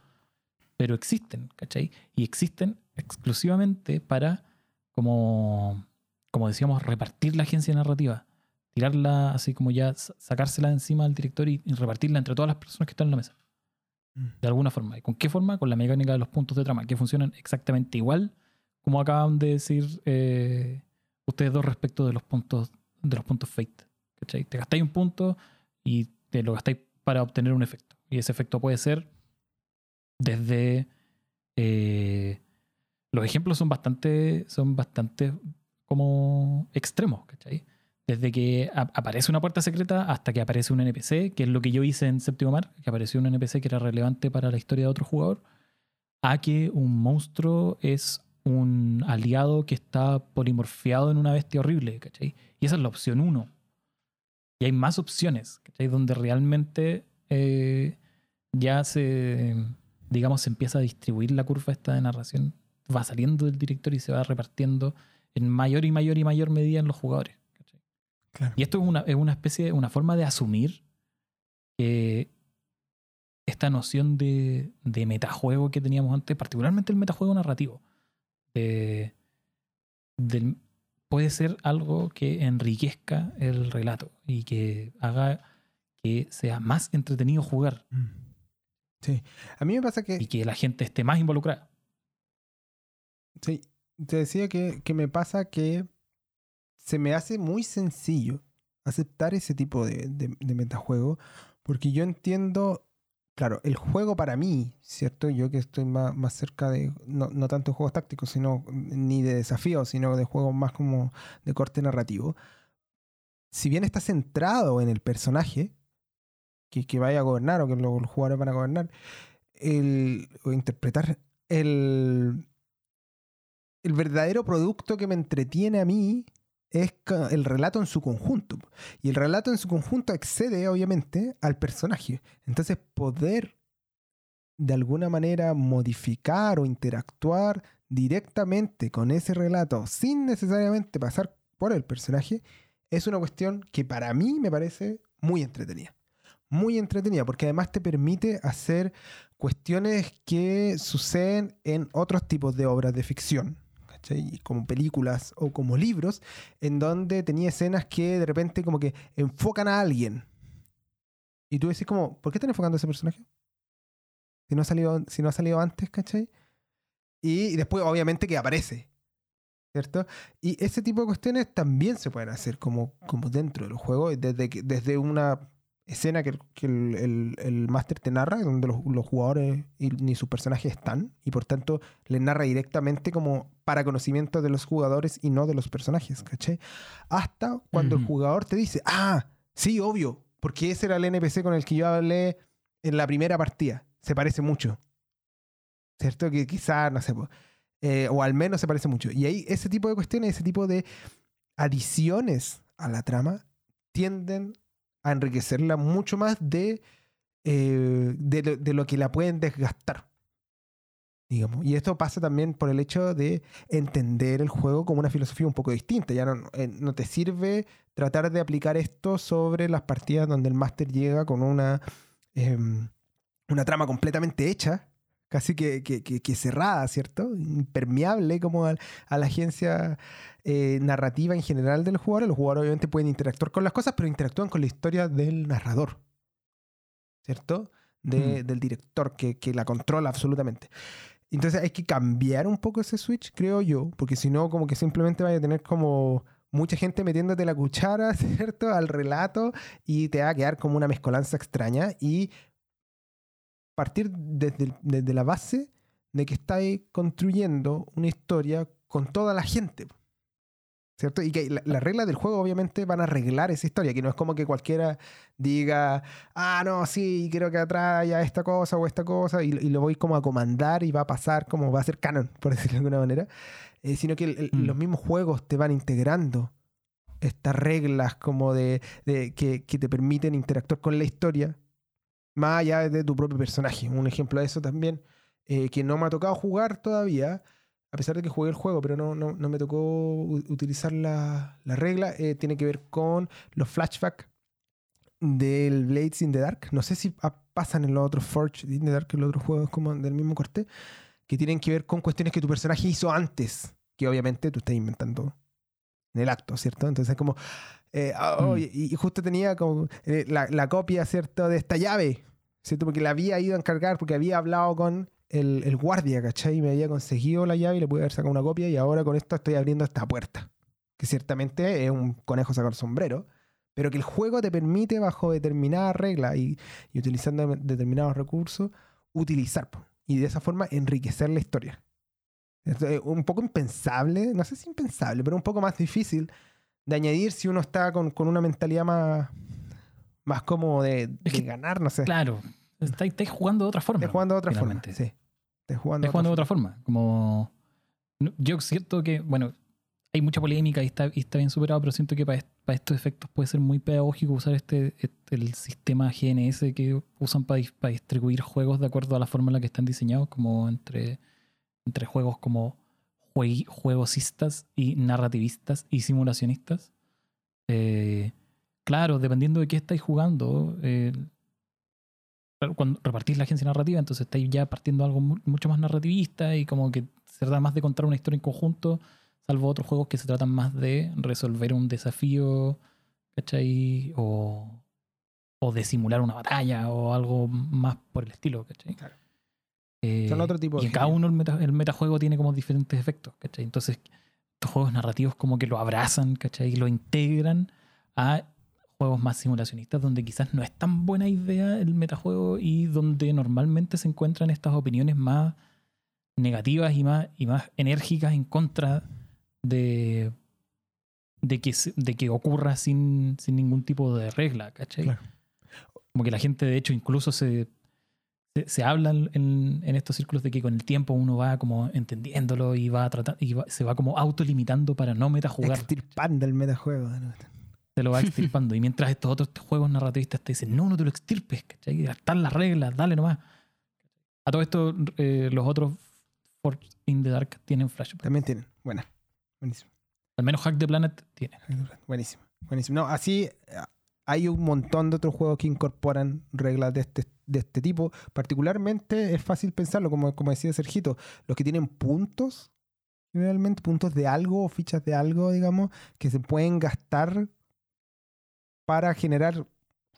Speaker 2: pero existen, ¿cachai? Y existen exclusivamente para, como, como decíamos, repartir la agencia narrativa, tirarla así como ya, sa- sacársela de encima del director y, y repartirla entre todas las personas que están en la mesa, de alguna forma. ¿Y con qué forma? Con la mecánica de los puntos de trama, que funcionan exactamente igual como acaban de decir eh, ustedes dos respecto de los puntos de los puntos fate. ¿cachai? Te gastáis un punto y te lo gastáis para obtener un efecto. Y ese efecto puede ser desde eh, los ejemplos son bastante son bastante como extremos, ¿cachai? Desde que aparece una puerta secreta hasta que aparece un NPC, que es lo que yo hice en Séptimo Mar, que apareció un NPC que era relevante para la historia de otro jugador, a que un monstruo es un aliado que está polimorfiado en una bestia horrible, ¿cachai? Y esa es la opción uno. Y hay más opciones, ¿cachai? Donde realmente eh, ya se, digamos, se empieza a distribuir la curva esta de narración, va saliendo del director y se va repartiendo en mayor y mayor y mayor medida en los jugadores. Y esto es una, es una especie, una forma de asumir que esta noción de, de metajuego que teníamos antes, particularmente el metajuego narrativo, de- del- puede ser algo que enriquezca el relato y que haga que sea más entretenido jugar
Speaker 1: Mm. Sí. A mí me pasa que.
Speaker 2: y que la gente esté más involucrada.
Speaker 1: Sí, te decía que, que me pasa que se me hace muy sencillo aceptar ese tipo de, de- de metajuego, porque yo entiendo, claro, el juego para mí, ¿cierto? Yo que estoy más, más cerca de, no, no tanto de juegos tácticos, sino ni de desafíos, sino de juegos más como de corte narrativo, si bien está centrado en el personaje que, vaya a gobernar o que lo- los jugadores van a gobernar, el, o interpretar el, el verdadero producto que me entretiene a mí es el relato en su conjunto. Y el relato en su conjunto excede, obviamente, al personaje. Entonces, poder de alguna manera modificar o interactuar directamente con ese relato sin necesariamente pasar por el personaje es una cuestión que para mí me parece muy entretenida. Muy entretenida porque además te permite hacer cuestiones que suceden en otros tipos de obras de ficción. ¿cachai? Como películas o como libros, en donde tenía escenas que de repente como que enfocan a alguien. Y tú decís como, ¿por qué están enfocando a ese personaje? Si no ha salido, si no ha salido antes, ¿cachai? Y después obviamente que aparece. ¿Cierto? Y ese tipo de cuestiones también se pueden hacer como, como dentro del juego, desde, desde una escena que, el- que el, el, el máster te narra, donde los, los jugadores y, ni sus personajes están, y por tanto le narra directamente como para conocimiento de los jugadores y no de los personajes, ¿cachai? Hasta cuando el jugador te dice, ah, sí, obvio, porque ese era el NPC con el que yo hablé en la primera partida, se parece mucho. ¿Cierto? Que quizás, no sé, eh, o al menos se parece mucho. Y ahí ese tipo de cuestiones, ese tipo de adiciones a la trama tienden a enriquecerla mucho más de, eh, de, lo, que la pueden desgastar. Digamos. Y esto pasa también por el hecho de entender el juego como una filosofía un poco distinta. Ya no, eh, no te sirve tratar de aplicar esto sobre las partidas donde el máster llega con una, em, una trama completamente hecha, casi que, que- que- que cerrada, ¿cierto? Impermeable como al- a, la agencia eh, narrativa en general de los jugadores. Los jugadores obviamente pueden interactuar con las cosas, pero interactúan con la historia del narrador, ¿cierto? De-
Speaker 2: Hmm.
Speaker 1: Del director que, que la controla absolutamente. Entonces hay que cambiar un poco ese switch, creo yo, porque si no, como que simplemente vaya a tener como mucha gente metiéndote la cuchara, *laughs* ¿cierto? Al relato y te va a quedar como una mezcolanza extraña y partir desde, el- desde la base de que estáis construyendo una historia con toda la gente. ¿Cierto? Y que la- las reglas del juego obviamente van a arreglar esa historia, que no es como que cualquiera diga, ah, no, sí, quiero que atrás haya esta cosa o esta cosa, y, y lo voy como a comandar y va a pasar como va a ser canon, por *laughs* decirlo de alguna manera, Eh, sino que el-
Speaker 2: Mm.
Speaker 1: los mismos juegos te van integrando estas reglas como de, de- que, que te permiten interactuar con la historia, más allá de tu propio personaje. Un ejemplo de eso también, eh, que no me ha tocado jugar todavía, a pesar de que jugué el juego, pero no, no, no me tocó utilizar la, la regla, eh, tiene que ver con los flashbacks del Blades in the Dark. No sé si pa- pasan en los otros Forge in the Dark, en los otros juegos como del mismo corte, que tienen que ver con cuestiones que tu personaje hizo antes, que obviamente tú estás inventando en el acto, ¿cierto? Entonces es como... eh, ah, oh,
Speaker 2: Mm.
Speaker 1: y, y justo tenía como eh, la, la copia, ¿cierto? De esta llave, ¿cierto? Porque la había ido a encargar, porque había hablado con el, el guardia, ¿cachai? Y me había conseguido la llave y le pude haber sacado una copia y ahora con esto estoy abriendo esta puerta. Que ciertamente es un conejo sacar sombrero, pero que el juego te permite bajo determinadas reglas y, y utilizando determinados recursos, utilizar. Y de esa forma enriquecer la historia. Es eh, un poco impensable, no sé si impensable, pero un poco más difícil de añadir si uno está con, con una mentalidad más, más como de, de
Speaker 2: Es que,
Speaker 1: ganar, no sé.
Speaker 2: Claro, estáis, estáis jugando de otra forma.
Speaker 1: Estás jugando de otra
Speaker 2: finalmente.
Speaker 1: forma. Sí. Estás jugando,
Speaker 2: Estás jugando de otra forma. Como. Yo siento que, bueno, hay mucha polémica y está, y está bien superado, pero siento que para, para estos efectos puede ser muy pedagógico usar este, este- el sistema GNS que usan para, para distribuir juegos de acuerdo a la forma en la que están diseñados, como entre, entre juegos como juegosistas y narrativistas y simulacionistas. Eh, claro, dependiendo de qué estáis jugando, eh, cuando repartís la agencia narrativa, entonces estáis ya partiendo algo mu- mucho más narrativista y como que se trata más de contar una historia en conjunto, salvo otros juegos que se tratan más de resolver un desafío, ¿cachai? O, o de simular una batalla o algo más por el estilo, ¿cachai?
Speaker 1: Claro.
Speaker 2: Eh,
Speaker 1: Son otro tipo
Speaker 2: y en cada uno el, meta- el metajuego tiene como diferentes efectos, ¿cachai? Entonces, estos juegos narrativos como que lo abrazan, ¿cachai? Y lo integran a juegos más simulacionistas donde quizás no es tan buena idea el metajuego y donde normalmente se encuentran estas opiniones más negativas y más, y más enérgicas en contra de, de, que, de que ocurra sin, sin ningún tipo de regla, ¿cachai?
Speaker 1: Claro.
Speaker 2: Como que la gente de hecho incluso se, se, se habla en, en estos círculos de que con el tiempo uno va como entendiéndolo y va a tratar y va- se va como autolimitando para no metajugar.
Speaker 1: Extirpando el metajuego.
Speaker 2: Se lo va extirpando. y mientras estos otros juegos narrativistas te dicen, no, no te lo extirpes, ¿cachai? Están las reglas, dale nomás. A todo esto, eh, los otros For in the Dark tienen flashback.
Speaker 1: También tienen. Buena. Buenísimo.
Speaker 2: Al menos Hack the Planet tiene.
Speaker 1: Buenísimo. Buenísimo. No, así eh, hay un montón de otros juegos que incorporan reglas de este, de este tipo. Particularmente es fácil pensarlo, como, como decía Sergito, los que tienen puntos, generalmente puntos de algo o fichas de algo, digamos, que se pueden gastar para generar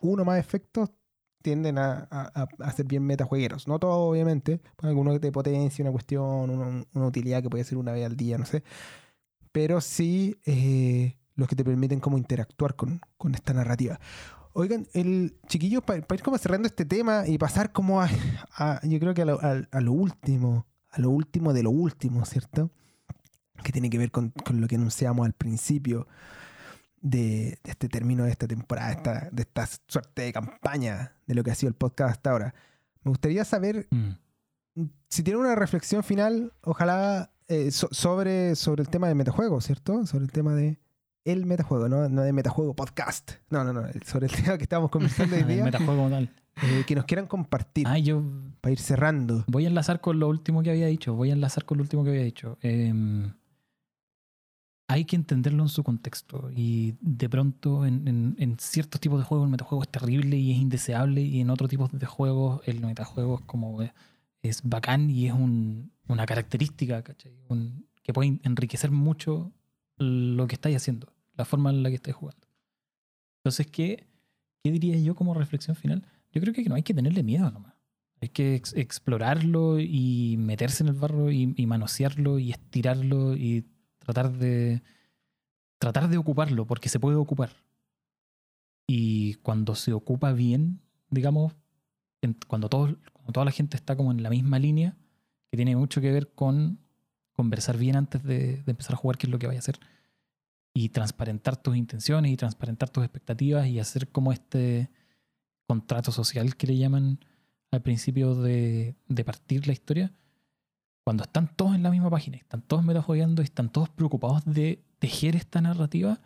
Speaker 1: uno más efectos, tienden a, a, a- ser bien metajuegueros. No todos, obviamente, algunos de potencia, una cuestión, una, una utilidad que puede ser una vez al día, no sé pero sí eh, los que te permiten como interactuar con, con esta narrativa. Oigan, el chiquillo, para ir como cerrando este tema y pasar como a, a- yo creo que a lo, a- a lo último, a lo último de lo último, ¿cierto? Que tiene que ver con, con lo que anunciamos al principio de, de este término de esta temporada, esta- de esta suerte de campaña de lo que ha sido el podcast hasta ahora. Me gustaría saber
Speaker 2: Mm.
Speaker 1: si tiene una reflexión final, ojalá eh, so- sobre, sobre el tema del metajuego, ¿cierto? Sobre el tema de el metajuego, no, no de metajuego podcast. No, no, no, el- sobre el *laughs* tema que estábamos conversando hoy *laughs*
Speaker 2: El
Speaker 1: día,
Speaker 2: metajuego como tal.
Speaker 1: eh, que nos quieran compartir
Speaker 2: Ah, yo
Speaker 1: para ir cerrando.
Speaker 2: voy a enlazar con lo último que había dicho. Voy a enlazar con lo último que había dicho. Em, hay que entenderlo en su contexto. Y de pronto, en, en- en ciertos tipos de juegos, el metajuego es terrible y es indeseable. Y en otros tipos de juegos, el metajuego es como. eh, es bacán y es un- una característica, ¿cachai? Un- que puede enriquecer mucho lo que estáis haciendo, la forma en la que estáis jugando. Entonces, ¿qué, ¿qué diría yo como reflexión final? Yo creo que no hay que tenerle miedo nomás. Hay que ex- explorarlo y meterse en el barro y, y manosearlo y estirarlo y tratar de tratar de ocuparlo porque se puede ocupar. Y cuando se ocupa bien, digamos, en- cuando, todo, cuando toda la gente está como en la misma línea, que tiene mucho que ver con conversar bien antes de, de empezar a jugar qué es lo que vaya a hacer y transparentar tus intenciones y transparentar tus expectativas y hacer como este contrato social que le llaman al principio de, de partir la historia, cuando están todos en la misma página, están todos metajodeando y están todos preocupados de tejer esta narrativa,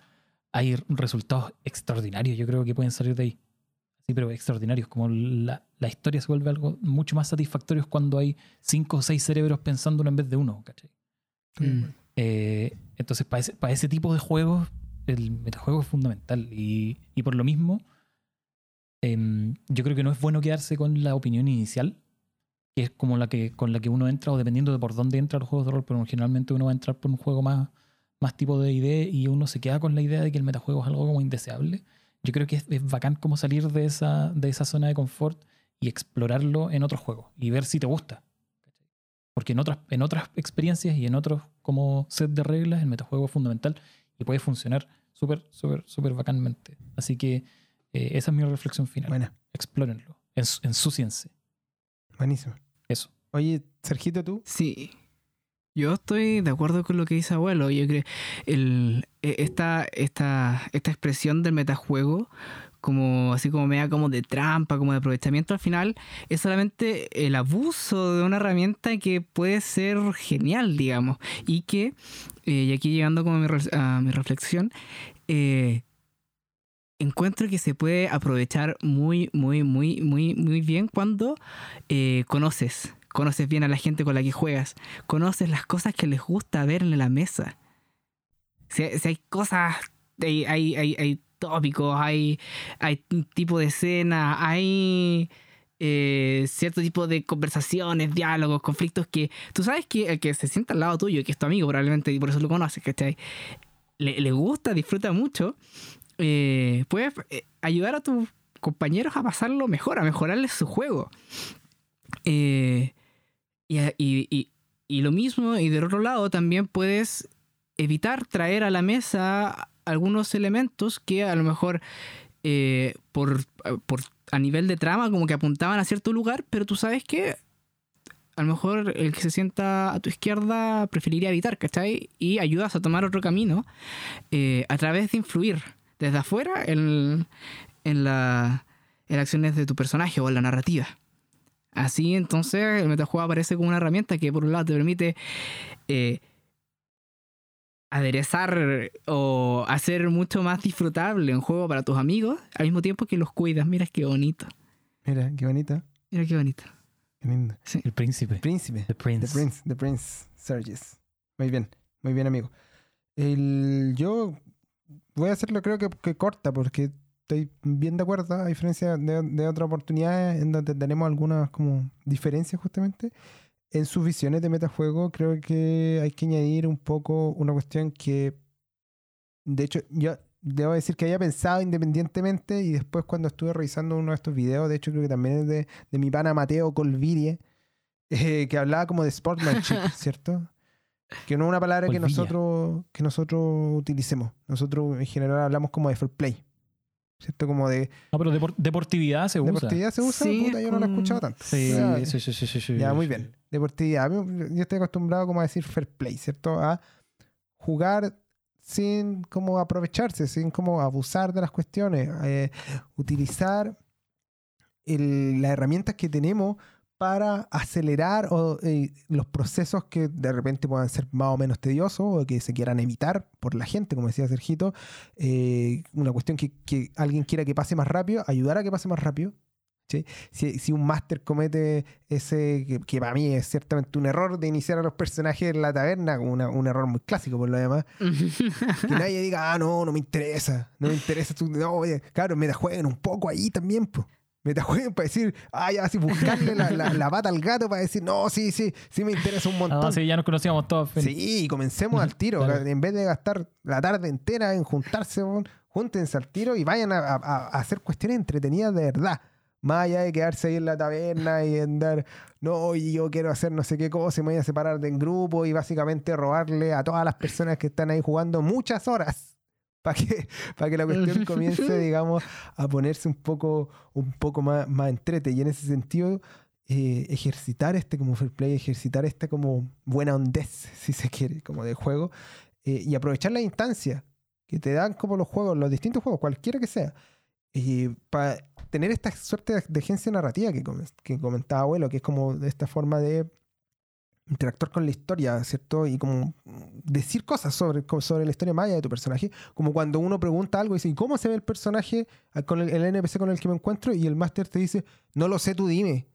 Speaker 2: hay resultados extraordinarios. Yo creo que pueden salir de ahí. Sí, pero extraordinarios. Como la, la historia se vuelve algo mucho más satisfactorio cuando hay cinco o seis cerebros pensándolo en vez de uno, ¿cachai?
Speaker 3: Mm.
Speaker 2: Eh, entonces, para ese, para ese tipo de juegos, el metajuego es fundamental. Y, y por lo mismo, em, yo creo que no es bueno quedarse con la opinión inicial, que es como la que, con la que uno entra, o dependiendo de por dónde entra los juegos de rol, pero generalmente uno va a entrar por un juego más, más tipo de idea y uno se queda con la idea de que el metajuego es algo como indeseable. Yo creo que es, es bacán como salir de esa, de esa zona de confort y explorarlo en otros juegos y ver si te gusta. Porque en otras, en otras experiencias y en otros como set de reglas, el metajuego es fundamental y puede funcionar súper, súper, súper bacanmente. Así que eh, esa es mi reflexión final.
Speaker 1: Buena,
Speaker 2: Explórenlo, ens- ensúciense.
Speaker 1: buenísimo.
Speaker 2: Eso.
Speaker 1: Oye, Sergito, tú.
Speaker 3: Sí. Yo estoy de acuerdo con lo que dice abuelo. Yo creo el, e- esta, esta, esta expresión del metajuego, como así como media como de trampa, como de aprovechamiento, al final es solamente el abuso de una herramienta que puede ser genial, digamos. Y que, eh, y aquí llegando como a mi, reflexión, eh, encuentro que se puede aprovechar muy, muy, muy, muy, muy bien cuando eh, conoces, conoces bien a la gente con la que juegas, conoces las cosas que les gusta ver en la mesa. Si, si hay cosas, hay, hay, hay, hay tópicos, hay, hay tipo de escena, hay eh, cierto tipo de conversaciones, diálogos, conflictos que tú sabes que el que se sienta al lado tuyo, que es tu amigo probablemente y por eso lo conoces, ¿cachai? Le, le gusta, disfruta mucho, eh, puedes eh, ayudar a tus compañeros a pasarlo mejor, a mejorarles su juego. Eh, y- y- y lo mismo, y del otro lado también puedes evitar traer a la mesa algunos elementos que a lo mejor eh, por, por a nivel de trama como que apuntaban a cierto lugar, pero tú sabes que a lo mejor el que se sienta a tu izquierda preferiría evitar, ¿cachai? Y ayudas a tomar otro camino eh, a través de influir desde afuera en, en, la, en las acciones de tu personaje o en la narrativa. Así entonces el metajuego aparece como una herramienta que por un lado te permite eh, aderezar o hacer mucho más disfrutable un juego para tus amigos al mismo tiempo que los cuidas. Mira qué bonito.
Speaker 1: Mira, qué bonito.
Speaker 3: Mira qué bonito.
Speaker 1: Qué lindo.
Speaker 2: El príncipe.
Speaker 1: Príncipe.
Speaker 2: The Prince.
Speaker 1: The Prince, The Prince Surges. Muy bien, muy bien, amigo. El, yo voy a hacerlo, creo que, que corta, porque estoy bien de acuerdo, a diferencia de, de otras oportunidades en donde tenemos algunas como diferencias justamente. En sus visiones de metajuego, creo que hay que añadir un poco una cuestión que, de hecho, yo debo decir que había pensado independientemente y después cuando estuve revisando uno de estos videos, de hecho creo que también es de, de mi pana Mateo Colvirie, eh, que hablaba como de sportsmanship, *laughs* ¿cierto? Que no es una palabra que nosotros, que nosotros utilicemos. Nosotros en general hablamos como de fair play, ¿cierto? Como de
Speaker 2: No, pero depor- deportividad se usa.
Speaker 1: deportividad se usa,
Speaker 3: Sí,
Speaker 1: puta, yo no lo he escuchado tanto.
Speaker 2: Sí,
Speaker 1: Ya,
Speaker 2: sí, sí, sí, sí, sí,
Speaker 1: ya, muy
Speaker 2: sí.
Speaker 1: bien. Deportividad. Yo estoy acostumbrado como a decir fair play, ¿cierto? A jugar sin como aprovecharse, sin como abusar de las cuestiones. eh, utilizar el- las herramientas que tenemos para acelerar o, eh, los procesos que de repente puedan ser más o menos tediosos o que se quieran evitar por la gente, como decía Sergito. eh, una cuestión que, que alguien quiera que pase más rápido, ayudar a que pase más rápido. ¿sí? Si, si un máster comete ese, que, que para mí es ciertamente un error de iniciar a los personajes en la taberna, una- un error muy clásico por lo demás, *laughs* que nadie diga, ah, no, no me interesa, no me interesa, tú, no, oye, claro, metajueguen un poco ahí también, pues. Metajueguen para decir, ah, ya, así buscarle la, la- la pata al gato para decir, no, sí, sí, sí me interesa un montón.
Speaker 2: Ah, sí, ya nos conocíamos todos.
Speaker 1: Sí, y comencemos al *laughs* tiro.
Speaker 2: Claro.
Speaker 1: En vez de gastar la tarde entera en juntarse, júntense al tiro y vayan a, a- a hacer cuestiones entretenidas de verdad. Más allá de quedarse ahí en la taberna y andar, no, y yo quiero hacer no sé qué cosa, y me voy a separar del grupo y básicamente robarle a todas las personas que están ahí jugando muchas horas para que, *laughs* para que la cuestión comience, *laughs* digamos, a ponerse un poco, un poco más, más entrete. Y en ese sentido, eh, ejercitar este como fair play, ejercitar esta como buena ondez, *laughs* si se quiere, como de juego, eh, y aprovechar la instancia que te dan como los juegos, los distintos juegos, cualquiera que sea, para tener esta suerte de, agencia narrativa que, que comentaba abuelo, que es como de esta forma de interactuar con la historia, ¿cierto? Y como decir cosas sobre, sobre la historia maya de tu personaje, como cuando uno pregunta algo y dice, ¿y cómo se ve el personaje ah, con el, el NPC con el que me encuentro? Y el máster te dice, no lo sé, tú dime.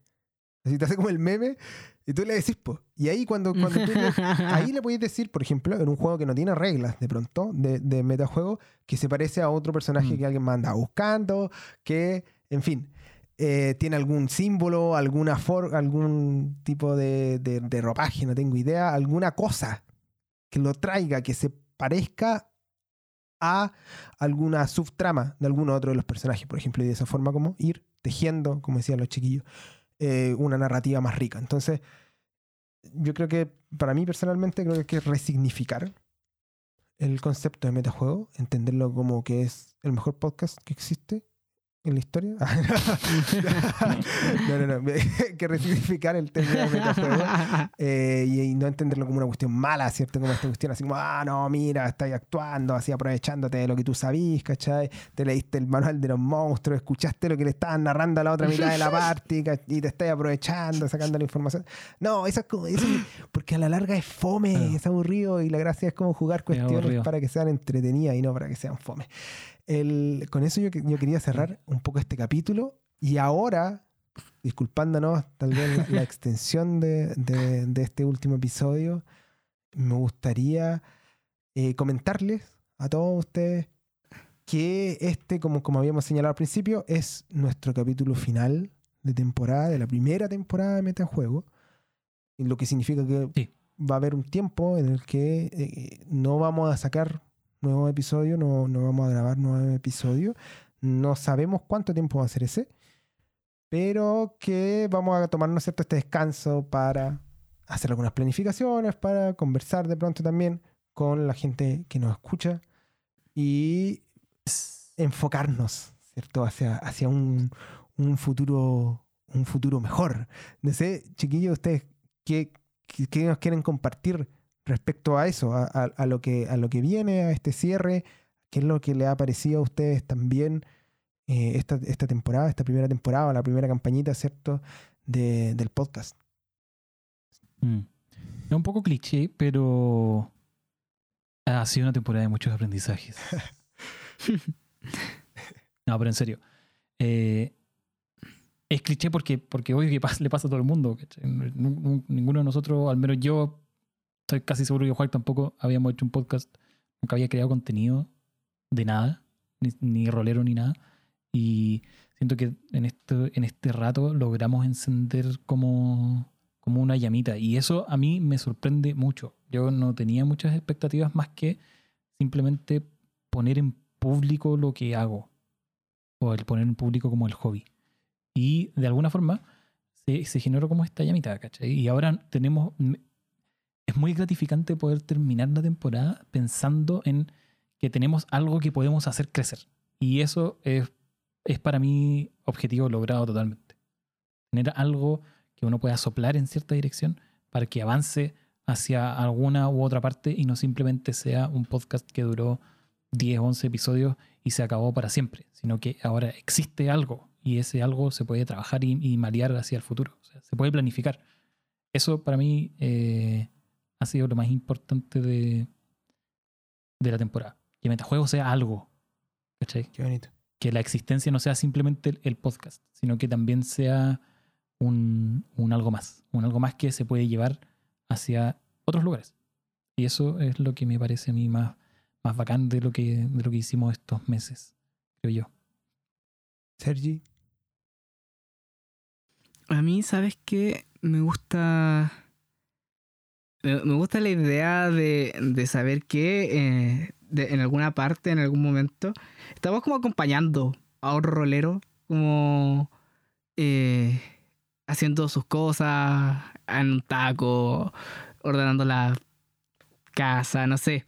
Speaker 1: Así te hace como el meme y tú le decís, pues. Y ahí cuando, cuando tú le- ahí le podéis decir, por ejemplo, en un juego que no tiene reglas de pronto, de, de metajuego, que se parece a otro personaje
Speaker 2: Mm.
Speaker 1: que alguien manda buscando, que, en fin, eh, tiene algún símbolo, algún tipo de ropaje, no tengo idea, alguna cosa que lo traiga, que se parezca a alguna subtrama de alguno otro de los personajes, por ejemplo, y de esa forma como ir tejiendo, como decían los chiquillos, eh, una narrativa más rica. Entonces, yo creo que para mí personalmente creo que hay que resignificar el concepto de metajuego, entenderlo como que es el mejor podcast que existe en la historia. *laughs* no, no, no, *laughs* que resignificar el término de metajuego eh, y, y no entenderlo como una cuestión mala, ¿cierto? Como esta cuestión así como, ah, no, mira, estás actuando, así aprovechándote de lo que tú sabís, ¿cachai? Te leíste el manual de los monstruos, escuchaste lo que le estaban narrando a la otra mitad de la ¿cach- y te estás aprovechando, sacando la información. No, eso es como, eso es- porque a la larga es fome, es aburrido y la gracia es como jugar cuestiones para que sean entretenidas y no para que sean fome. El- con eso yo, que- yo quería cerrar un poco este capítulo y ahora, disculpándonos tal vez la, la extensión de, de- de este último episodio, me gustaría eh, comentarles a todos ustedes que este, como, como habíamos señalado al principio, es nuestro capítulo final de temporada, de la primera temporada de Metajuego, lo que significa que
Speaker 2: Sí.
Speaker 1: va a haber un tiempo en el que eh, no vamos a sacar nuevos episodios, no, no vamos a grabar nuevos episodios, no sabemos cuánto tiempo va a ser ese, pero que vamos a tomarnos cierto este descanso para hacer algunas planificaciones, para conversar de pronto también con la gente que nos escucha y enfocarnos, ¿cierto? Hacia, hacia un, un futuro un futuro mejor. No sé, chiquillos, ustedes, ¿qué, qué, qué nos quieren compartir respecto a eso, a, a- a lo que, a lo que viene, a este cierre? ¿Qué es lo que le ha parecido a ustedes también eh, esta, esta temporada, esta primera temporada, la primera campañita, ¿cierto? de- del podcast.
Speaker 2: Mm. Es un poco cliché, pero ha sido una temporada de muchos aprendizajes. *laughs* No, pero en serio. eh, es cliché porque, porque obvio que le pasa a todo el mundo. Ninguno de nosotros, al menos yo, estoy casi seguro que Juan tampoco habíamos hecho un podcast, nunca había creado contenido de nada, ni, rolero ni nada. Y siento que en, esto, en este rato logramos encender como, como una llamita. Y eso a mí me sorprende mucho. Yo no tenía muchas expectativas más que simplemente poner en público lo que hago. O el poner en público como el hobby. Y de alguna forma se, se generó como esta llamita, ¿cachai? Y ahora tenemos... Es muy gratificante poder terminar la temporada pensando en que tenemos algo que podemos hacer crecer. Y eso es, es para mí objetivo logrado totalmente. Tener algo que uno pueda soplar en cierta dirección para que avance hacia alguna u otra parte y no simplemente sea un podcast que duró 10 o 11 episodios y se acabó para siempre, sino que ahora existe algo y ese algo se puede trabajar y, y malear hacia el futuro. O sea, se puede planificar. Eso para mí eh, ha sido lo más importante de, de la temporada. Que Metajuego sea algo. ¿cachai?
Speaker 1: Qué bonito.
Speaker 2: que la existencia no sea simplemente el, el podcast, sino que también sea un, un algo más, un algo más que se puede llevar hacia otros lugares. Y eso es lo que me parece a mí más, más bacán de lo, que, de lo que hicimos estos meses, creo yo.
Speaker 1: Sergi,
Speaker 3: A mí, ¿sabes qué? Me gusta. Me me gusta la idea de, de saber que eh, de- en alguna parte, en algún momento, estamos como acompañando a otro rolero, como eh, haciendo sus cosas en un taco, ordenando la casa, no sé.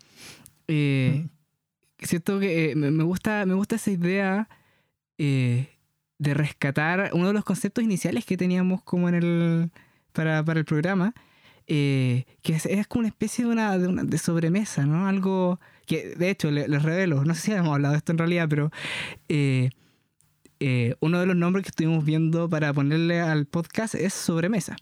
Speaker 3: Eh, siento que eh, me me gusta, me gusta esa idea eh, de rescatar uno de los conceptos iniciales que teníamos como en el para, para el programa eh, que es, es como una especie de una, de una- de sobremesa no algo que de hecho le- les revelo. No sé si hemos hablado de esto en realidad pero eh, eh, uno de los nombres que estuvimos viendo para ponerle al podcast es sobremesa.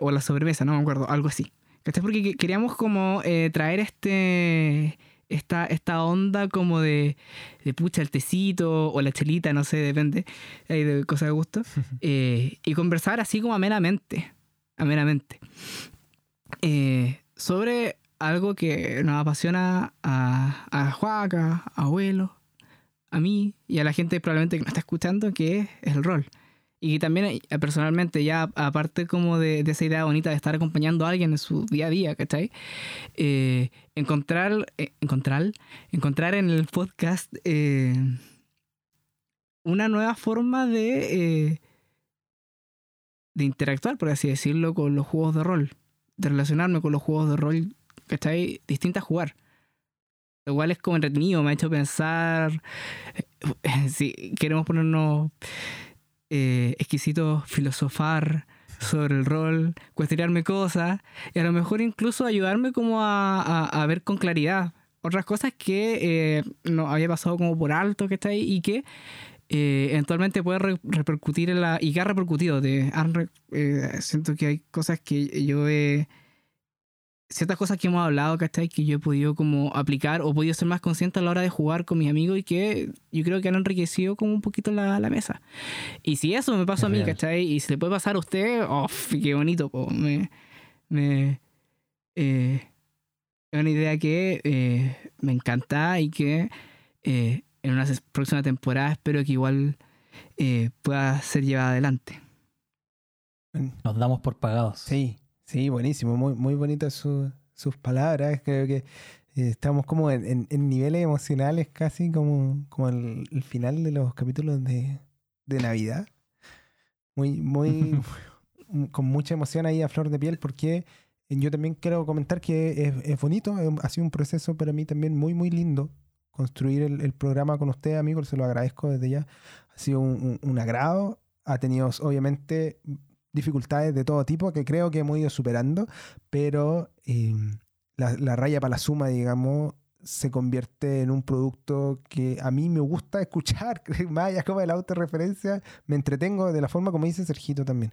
Speaker 3: O la sobremesa no me acuerdo algo así. ¿Cachai? porque que- queríamos como traer este esta, esta onda como de, de pucha el tecito o la chelita, no sé, depende, ahí de cosa de gusto, *laughs* eh, y conversar así como amenamente, amenamente, eh, sobre algo que nos apasiona a, a a abuelo, a mí y a la gente probablemente que nos está escuchando, que es el rol. Y también eh, personalmente, ya aparte como de, de esa idea bonita de estar acompañando a alguien en su día a día, ¿cachai? Eh, encontrar, eh, encontrar, encontrar en el podcast una nueva forma de, de interactuar, por así decirlo, con los juegos de rol. De relacionarme con los juegos de rol, ¿cachai? Distintas a jugar. Lo cual es como entretenido, me ha hecho pensar eh, *laughs* si queremos ponernos eh, exquisitos, filosofar sobre el rol, cuestionarme cosas y a lo mejor incluso ayudarme como a, a- ver con claridad otras cosas que eh, no había pasado como por alto que ahí y que eh, eventualmente puede re- repercutir en la y que ha repercutido de, eh, siento que hay cosas que yo he ciertas cosas que hemos hablado, ¿cachai? Que yo he podido como aplicar o podido ser más consciente a la hora de jugar con mis amigos y que yo creo que han enriquecido como un poquito la, la mesa. Y si eso me pasó
Speaker 2: Es
Speaker 3: a mí,
Speaker 2: real.
Speaker 3: ¿cachai? Y se le puede pasar a usted, ¡oh, qué bonito! po. Me, me, eh, es una idea que eh, me encanta y que eh, en una próxima temporada espero que igual eh, pueda ser llevada adelante.
Speaker 2: Nos damos por pagados.
Speaker 1: Sí, sí, buenísimo. Muy, muy bonitas su- sus palabras. Creo que eh, estamos como en, en- en niveles emocionales casi como, como el, el final de los capítulos de, de Navidad. Muy, muy, *laughs* con mucha emoción ahí a flor de piel porque yo también quiero comentar que es, es bonito, ha sido un proceso para mí también muy, muy lindo construir el, el programa con usted, amigos, se lo agradezco desde ya. Ha sido un, un- un agrado, ha tenido obviamente dificultades de todo tipo que creo que hemos ido superando, pero eh, la, la raya para la suma, digamos, se convierte en un producto que a mí me gusta *laughs* escuchar, *laughs* más como de la autorreferencia, me entretengo de la forma como dice Sergito también.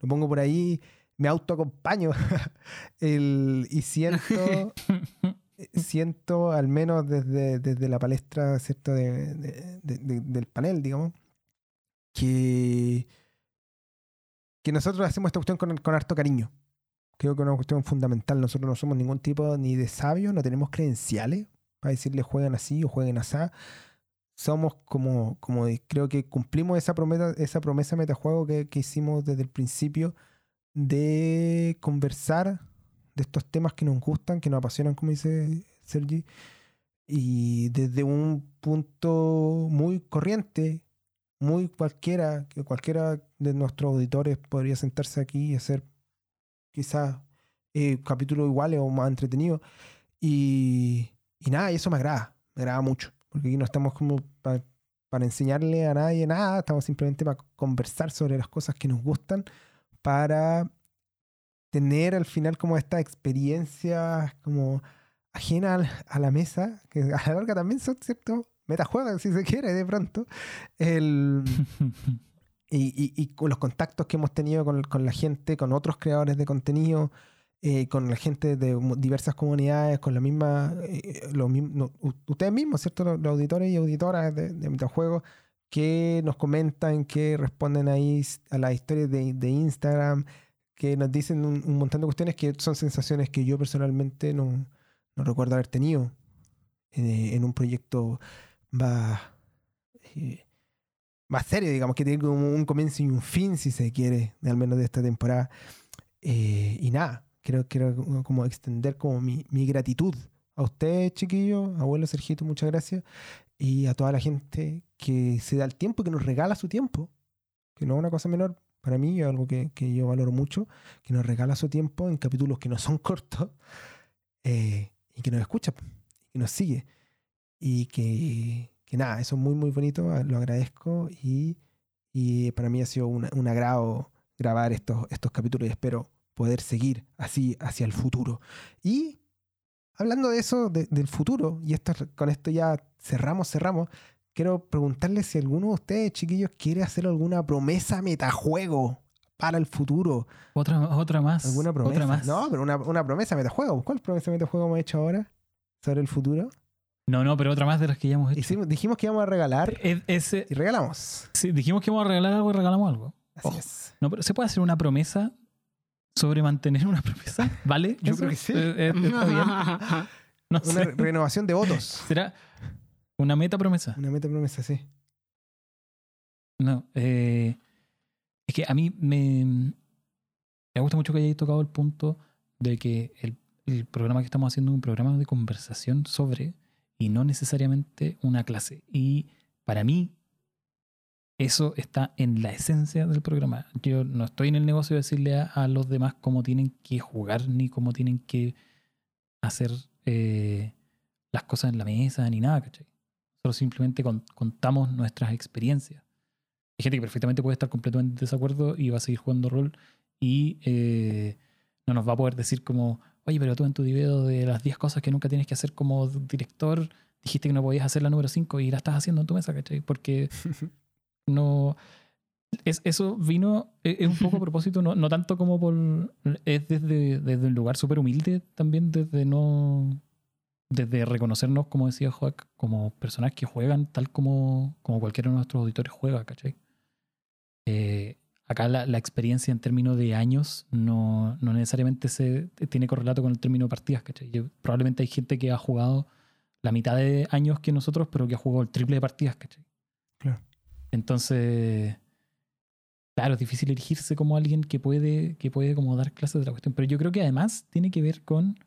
Speaker 1: Lo pongo por ahí, me autoacompaño *laughs* el, y siento, siento al menos desde, desde la palestra ¿cierto? De, de- de- de- del panel, digamos, que, que nosotros hacemos esta cuestión con, con harto cariño. Creo que es una cuestión fundamental. Nosotros no somos ningún tipo ni de sabio, no tenemos credenciales para decirle jueguen así o jueguen así. Somos como, como creo que cumplimos esa promesa, esa promesa metajuego que, que hicimos desde el principio de conversar de estos temas que nos gustan, que nos apasionan, como dice Sergi, y desde un punto muy corriente, muy cualquiera, que cualquiera de nuestros auditores podría sentarse aquí y hacer quizás eh, capítulos iguales o más entretenidos. Y, y nada, y eso me agrada, me agrada mucho, porque aquí no estamos como pa- para enseñarle a nadie nada, estamos simplemente para conversar sobre las cosas que nos gustan, para tener al final como esta experiencia como ajena al- a la mesa, que a la larga también son, ¿cierto? Metajuegos, si se quiere, de pronto. El, *laughs* y, y- y con los contactos que hemos tenido con, con la gente, con otros creadores de contenido, eh, con la gente de diversas comunidades, con la misma, eh, mismos- no, ustedes mismos, ¿cierto? Los, los auditores y auditoras de, de Metajuegos que nos comentan, que responden ahí a las historias de, de Instagram, que nos dicen un, un montón de cuestiones que son sensaciones que yo personalmente no, no recuerdo haber tenido eh, en un proyecto más, eh, más serio, digamos, que tiene como un comienzo y un fin, si se quiere, al menos de esta temporada. Eh, y nada, quiero, quiero como- como extender como mi, mi gratitud a ustedes, chiquillos, abuelo Sergito, muchas gracias, y a toda la gente que se da el tiempo, que nos regala su tiempo, que no es una cosa menor para mí, es algo que, que yo valoro mucho, que nos regala su tiempo en capítulos que no son *laughs* cortos, eh, y que nos escucha, y nos sigue, y que, que nada, eso es muy, muy bonito, lo agradezco, y, y para mí ha sido un agrado grabar estos, estos capítulos y espero poder seguir así hacia el futuro. Y hablando de eso, de- del futuro, y esto, con esto ya cerramos, cerramos, quiero preguntarles si alguno de ustedes, chiquillos, quiere hacer alguna promesa metajuego para el futuro.
Speaker 2: otra, otra más.
Speaker 1: ¿Alguna promesa?
Speaker 2: Otra más.
Speaker 1: No, pero una, una promesa metajuego. ¿Cuál promesa metajuego hemos hecho ahora sobre el futuro?
Speaker 2: No, no, pero otra más de las que ya hemos hecho.
Speaker 1: Hicimos- dijimos que íbamos a regalar
Speaker 2: Es- ese-
Speaker 1: y regalamos.
Speaker 2: sí, dijimos que íbamos a regalar algo y regalamos algo.
Speaker 1: Así
Speaker 2: Ojo.
Speaker 1: es.
Speaker 2: No, pero ¿se puede hacer una promesa sobre mantener una promesa? ¿Vale?
Speaker 1: Yo
Speaker 2: ¿Eso?
Speaker 1: creo que sí.
Speaker 2: Eh, eh, ¿Está bien? *laughs* No
Speaker 1: Una
Speaker 2: sé.
Speaker 1: renovación de votos.
Speaker 2: ¿Será una meta promesa?
Speaker 1: Una meta promesa, sí.
Speaker 2: No. eh, es que a mí me, me gusta mucho que hayáis tocado el punto de que el, el programa que estamos haciendo es un programa de conversación sobre y no necesariamente una clase. Y para mí, eso está en la esencia del programa. Yo no estoy en el negocio de decirle a, a los demás cómo tienen que jugar ni cómo tienen que hacer eh, las cosas en la mesa ni nada, ¿cachai? Nosotros simplemente con- contamos nuestras experiencias. Hay gente que perfectamente puede estar completamente en desacuerdo y va a seguir jugando rol y eh, no nos va a poder decir como, oye, pero tú en tu video de las 10 cosas que nunca tienes que hacer como director, dijiste que no podías hacer la número 5 y la estás haciendo en tu mesa, ¿cachai? Porque *laughs* no... Es, eso vino, e, es, es un poco a propósito, no, no tanto como por... Es desde, desde un lugar súper humilde también, desde no... Desde reconocernos, como decía Joac, como personas que juegan tal como, como cualquiera de nuestros auditores juega, ¿cachai? Eh, acá la, la experiencia en términos de años no, no necesariamente se tiene correlato con el término de partidas, ¿cachai? Yo- probablemente hay gente que ha jugado la mitad de años que nosotros, pero que ha jugado el triple de partidas, ¿cachai?
Speaker 1: Claro.
Speaker 2: Entonces, claro, es difícil elegirse como alguien que puede, que puede como dar clases de la cuestión. Pero yo creo que además tiene que ver con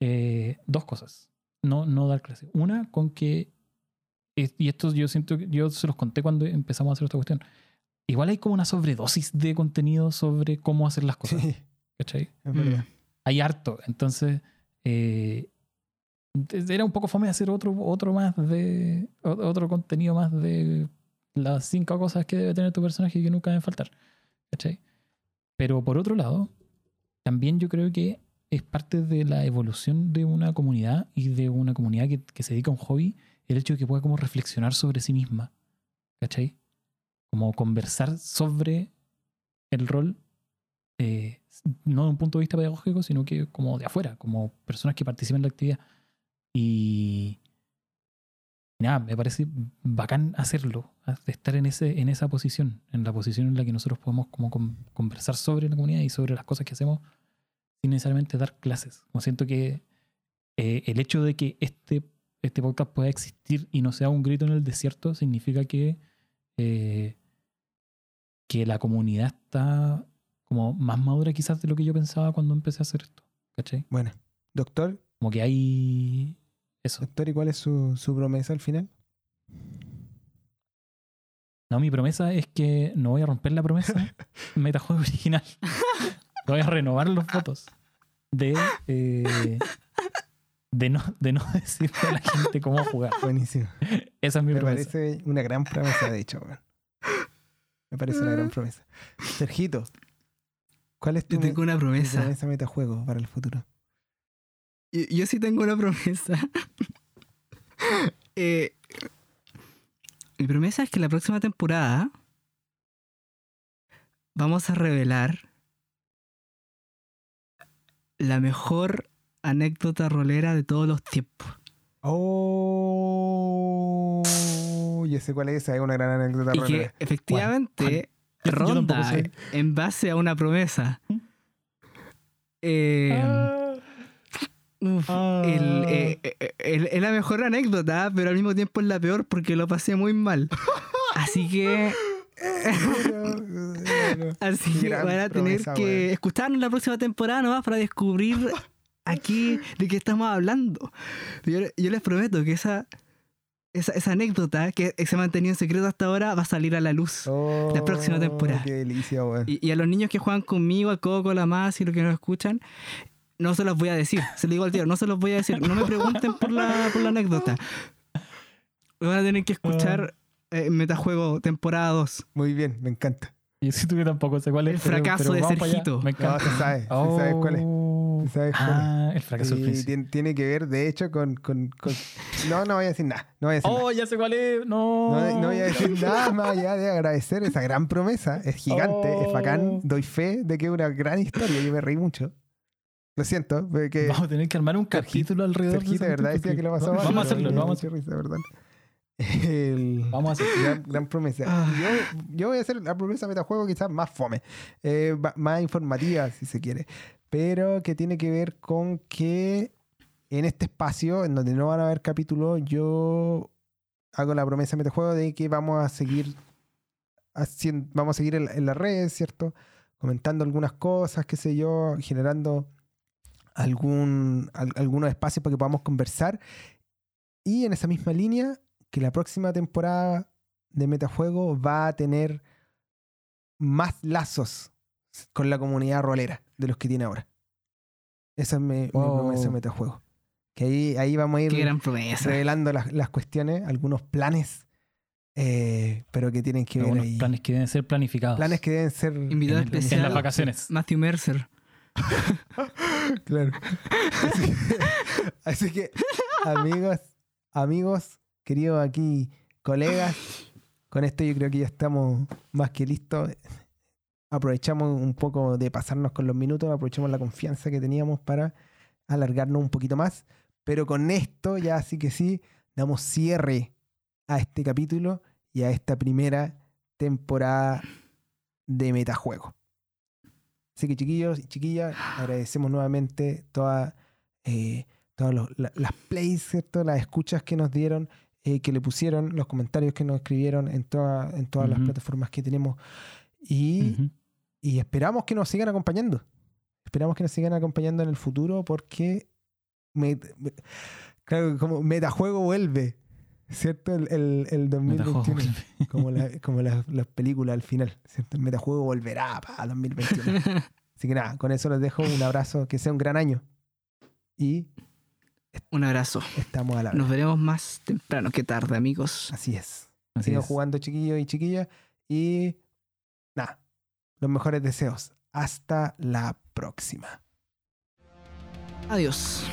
Speaker 2: eh, dos cosas. No, no dar clases. Una, con que, y esto yo siento que yo se los conté cuando empezamos a hacer esta cuestión. Igual hay como una sobredosis de contenido sobre cómo hacer las cosas.
Speaker 1: Sí,
Speaker 2: ¿cachai?
Speaker 1: es verdad.
Speaker 2: hay harto. Entonces, eh, era un poco fome hacer otro, otro más de. otro contenido más de las cinco cosas que debe tener tu personaje y que nunca deben faltar. ¿Cachai? Pero por otro lado, también yo creo que es parte de la evolución de una comunidad y de una comunidad que, se dedica a un hobby, el hecho de que pueda como reflexionar sobre sí misma. ¿Cachai? Como conversar sobre el rol, eh, no de un punto de vista pedagógico, sino que como de afuera, como personas que participan en la actividad. Y, nada, me parece bacán hacerlo, estar en, ese, en esa posición, en la posición en la que nosotros podemos como con- conversar sobre la comunidad y sobre las cosas que hacemos sin necesariamente dar clases. Como siento que eh, el hecho de que este, este podcast pueda existir y no sea un grito en el desierto significa que, eh, que la comunidad está como más madura quizás de lo que yo pensaba cuando empecé a hacer esto. ¿Cachai?
Speaker 1: Bueno, doctor,
Speaker 2: Como que hay eso.
Speaker 1: doctor, ¿y cuál es su, su promesa al final?
Speaker 2: No, mi promesa es que no voy a romper la promesa *laughs* metajuego original. *laughs* *laughs* voy a renovar los votos de, eh, de, no, de no *laughs* decirle a la gente cómo jugar.
Speaker 1: Buenísimo.
Speaker 2: Esa es mi
Speaker 1: Me
Speaker 2: promesa.
Speaker 1: parece una gran promesa, de hecho. weón. Me parece una gran promesa. Sergito, ¿cuál es tu,
Speaker 3: Yo tengo una
Speaker 1: me- tu
Speaker 3: promesa.
Speaker 1: promesa metajuego para el futuro?
Speaker 3: Yo, yo sí tengo una promesa. *laughs* Eh, mi promesa es que la próxima temporada vamos a revelar la mejor anécdota rolera de todos los tiempos.
Speaker 1: Oh, yo sé cuál es esa, es una gran anécdota.
Speaker 3: Y que
Speaker 1: rolera.
Speaker 3: efectivamente
Speaker 2: yo tampoco
Speaker 3: ronda en base a una promesa. Eh, uf, el, eh, eh, el- es la mejor anécdota, pero al mismo tiempo es la peor porque lo pasé muy mal. *laughs* Así que, *laughs* así que van a tener
Speaker 1: promesa,
Speaker 3: que escucharnos la próxima temporada nomás para descubrir *laughs* aquí de qué estamos hablando. Yo, yo les prometo que esa, esa, esa anécdota que se ha mantenido en secreto hasta ahora va a salir a la luz. La próxima temporada.
Speaker 1: Oh, Qué delicia, weón.
Speaker 3: Y, y a los niños que juegan conmigo, a Coco, a la Más y los que nos escuchan, no se los voy a decir. Se lo digo al tío, no se los voy a decir. No me pregunten por la, por la anécdota. Van a tener que escuchar eh, Metajuego temporada 2.
Speaker 1: Muy bien, me encanta.
Speaker 2: Y siento que tampoco sé cuál es.
Speaker 3: El
Speaker 2: pero-
Speaker 3: fracaso
Speaker 2: pero
Speaker 3: de. Sergito.
Speaker 2: Me
Speaker 1: No,
Speaker 2: encanta.
Speaker 1: se sabe, se sabe cuál es.
Speaker 2: Oh.
Speaker 1: se sabe cuál es.
Speaker 2: Ah, el fracaso
Speaker 1: Y tiene, tiene que ver, de hecho, con, con- con- No, no voy a decir nada. No voy a decir
Speaker 2: Oh, ya sé cuál es. No.
Speaker 1: nada. No, no voy a decir nada más allá de agradecer esa gran promesa. Es gigante, es bacán.
Speaker 2: Oh.
Speaker 1: Doy fe de que es una gran historia. Yo me reí mucho. Lo siento, porque
Speaker 2: Vamos a tener que armar un capítulo alrededor
Speaker 1: Sergito, de
Speaker 2: ese
Speaker 1: verdad, decía que lo pasó.
Speaker 2: Vamos a hacerlo, vamos a
Speaker 1: perdón. El-
Speaker 2: Vamos a hacer. *laughs*
Speaker 1: Gran, gran promesa.
Speaker 3: Ah.
Speaker 1: Yo, yo voy a hacer la promesa metajuego quizás más fome, eh, más informativa si se quiere, pero que tiene que ver con que en este espacio, en donde no van a haber capítulos, yo hago la promesa metajuego de que vamos a seguir haciendo, vamos a seguir en, en las redes, ¿cierto? Comentando algunas cosas, qué sé yo, generando algún, al- algunos espacios para que podamos conversar. Y en esa misma línea, que la próxima temporada de Metajuego va a tener más lazos con la comunidad rolera de los que tiene ahora. Esa es mi, promesa de Metajuego. Que ahí, ahí vamos a ir revelando las, las cuestiones, algunos planes, eh, pero que tienen que ver ahí.
Speaker 2: planes que deben ser planificados.
Speaker 1: Planes que deben ser
Speaker 3: Invitado
Speaker 2: en, en
Speaker 3: especial.
Speaker 2: las vacaciones.
Speaker 3: Matthew Mercer. *laughs*
Speaker 1: Claro. Así, así que, amigos, amigos, queridos aquí, colegas, con esto yo creo que ya estamos más que listos. Aprovechamos un poco de pasarnos con los minutos, aprovechamos la confianza que teníamos para alargarnos un poquito más. Pero con esto, ya sí que sí, damos cierre a este capítulo y a esta primera temporada de Metajuego. Así que chiquillos y chiquillas, agradecemos nuevamente toda, eh, todas las plays, ¿cierto? las escuchas que nos dieron, eh, que le pusieron, los comentarios que nos escribieron en, toda- en todas las
Speaker 2: Ujú.
Speaker 1: plataformas que tenemos. Y,
Speaker 2: Ujú.
Speaker 1: y esperamos que nos sigan acompañando. Esperamos que nos sigan acompañando en el futuro porque, me- me- claro, como Metajuego vuelve, ¿cierto? El, el, el
Speaker 2: Metajuego
Speaker 1: 2021
Speaker 2: vuelve.
Speaker 1: como, la- *laughs* como las las películas al final. ¿cierto? El metajuego volverá para *laughs* 2021. Así que nada, con eso les dejo un abrazo, que sea un gran año. Y
Speaker 3: Un abrazo.
Speaker 1: estamos a la
Speaker 3: Nos
Speaker 1: vez.
Speaker 3: veremos más temprano que tarde, amigos.
Speaker 1: Así es.
Speaker 2: Así
Speaker 1: Sigan
Speaker 2: es.
Speaker 1: jugando chiquillos y chiquillas. Y nada, los mejores deseos. Hasta la próxima.
Speaker 2: Adiós.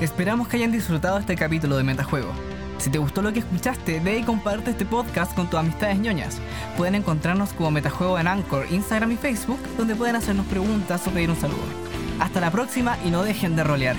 Speaker 3: Esperamos que hayan disfrutado este capítulo de Metajuego. Si te gustó lo que escuchaste, ve y comparte este podcast con tus amistades ñoñas. Pueden encontrarnos como Metajuego en Anchor, Instagram y Facebook, donde pueden hacernos preguntas o pedir un saludo. Hasta la próxima y no dejen de rolear.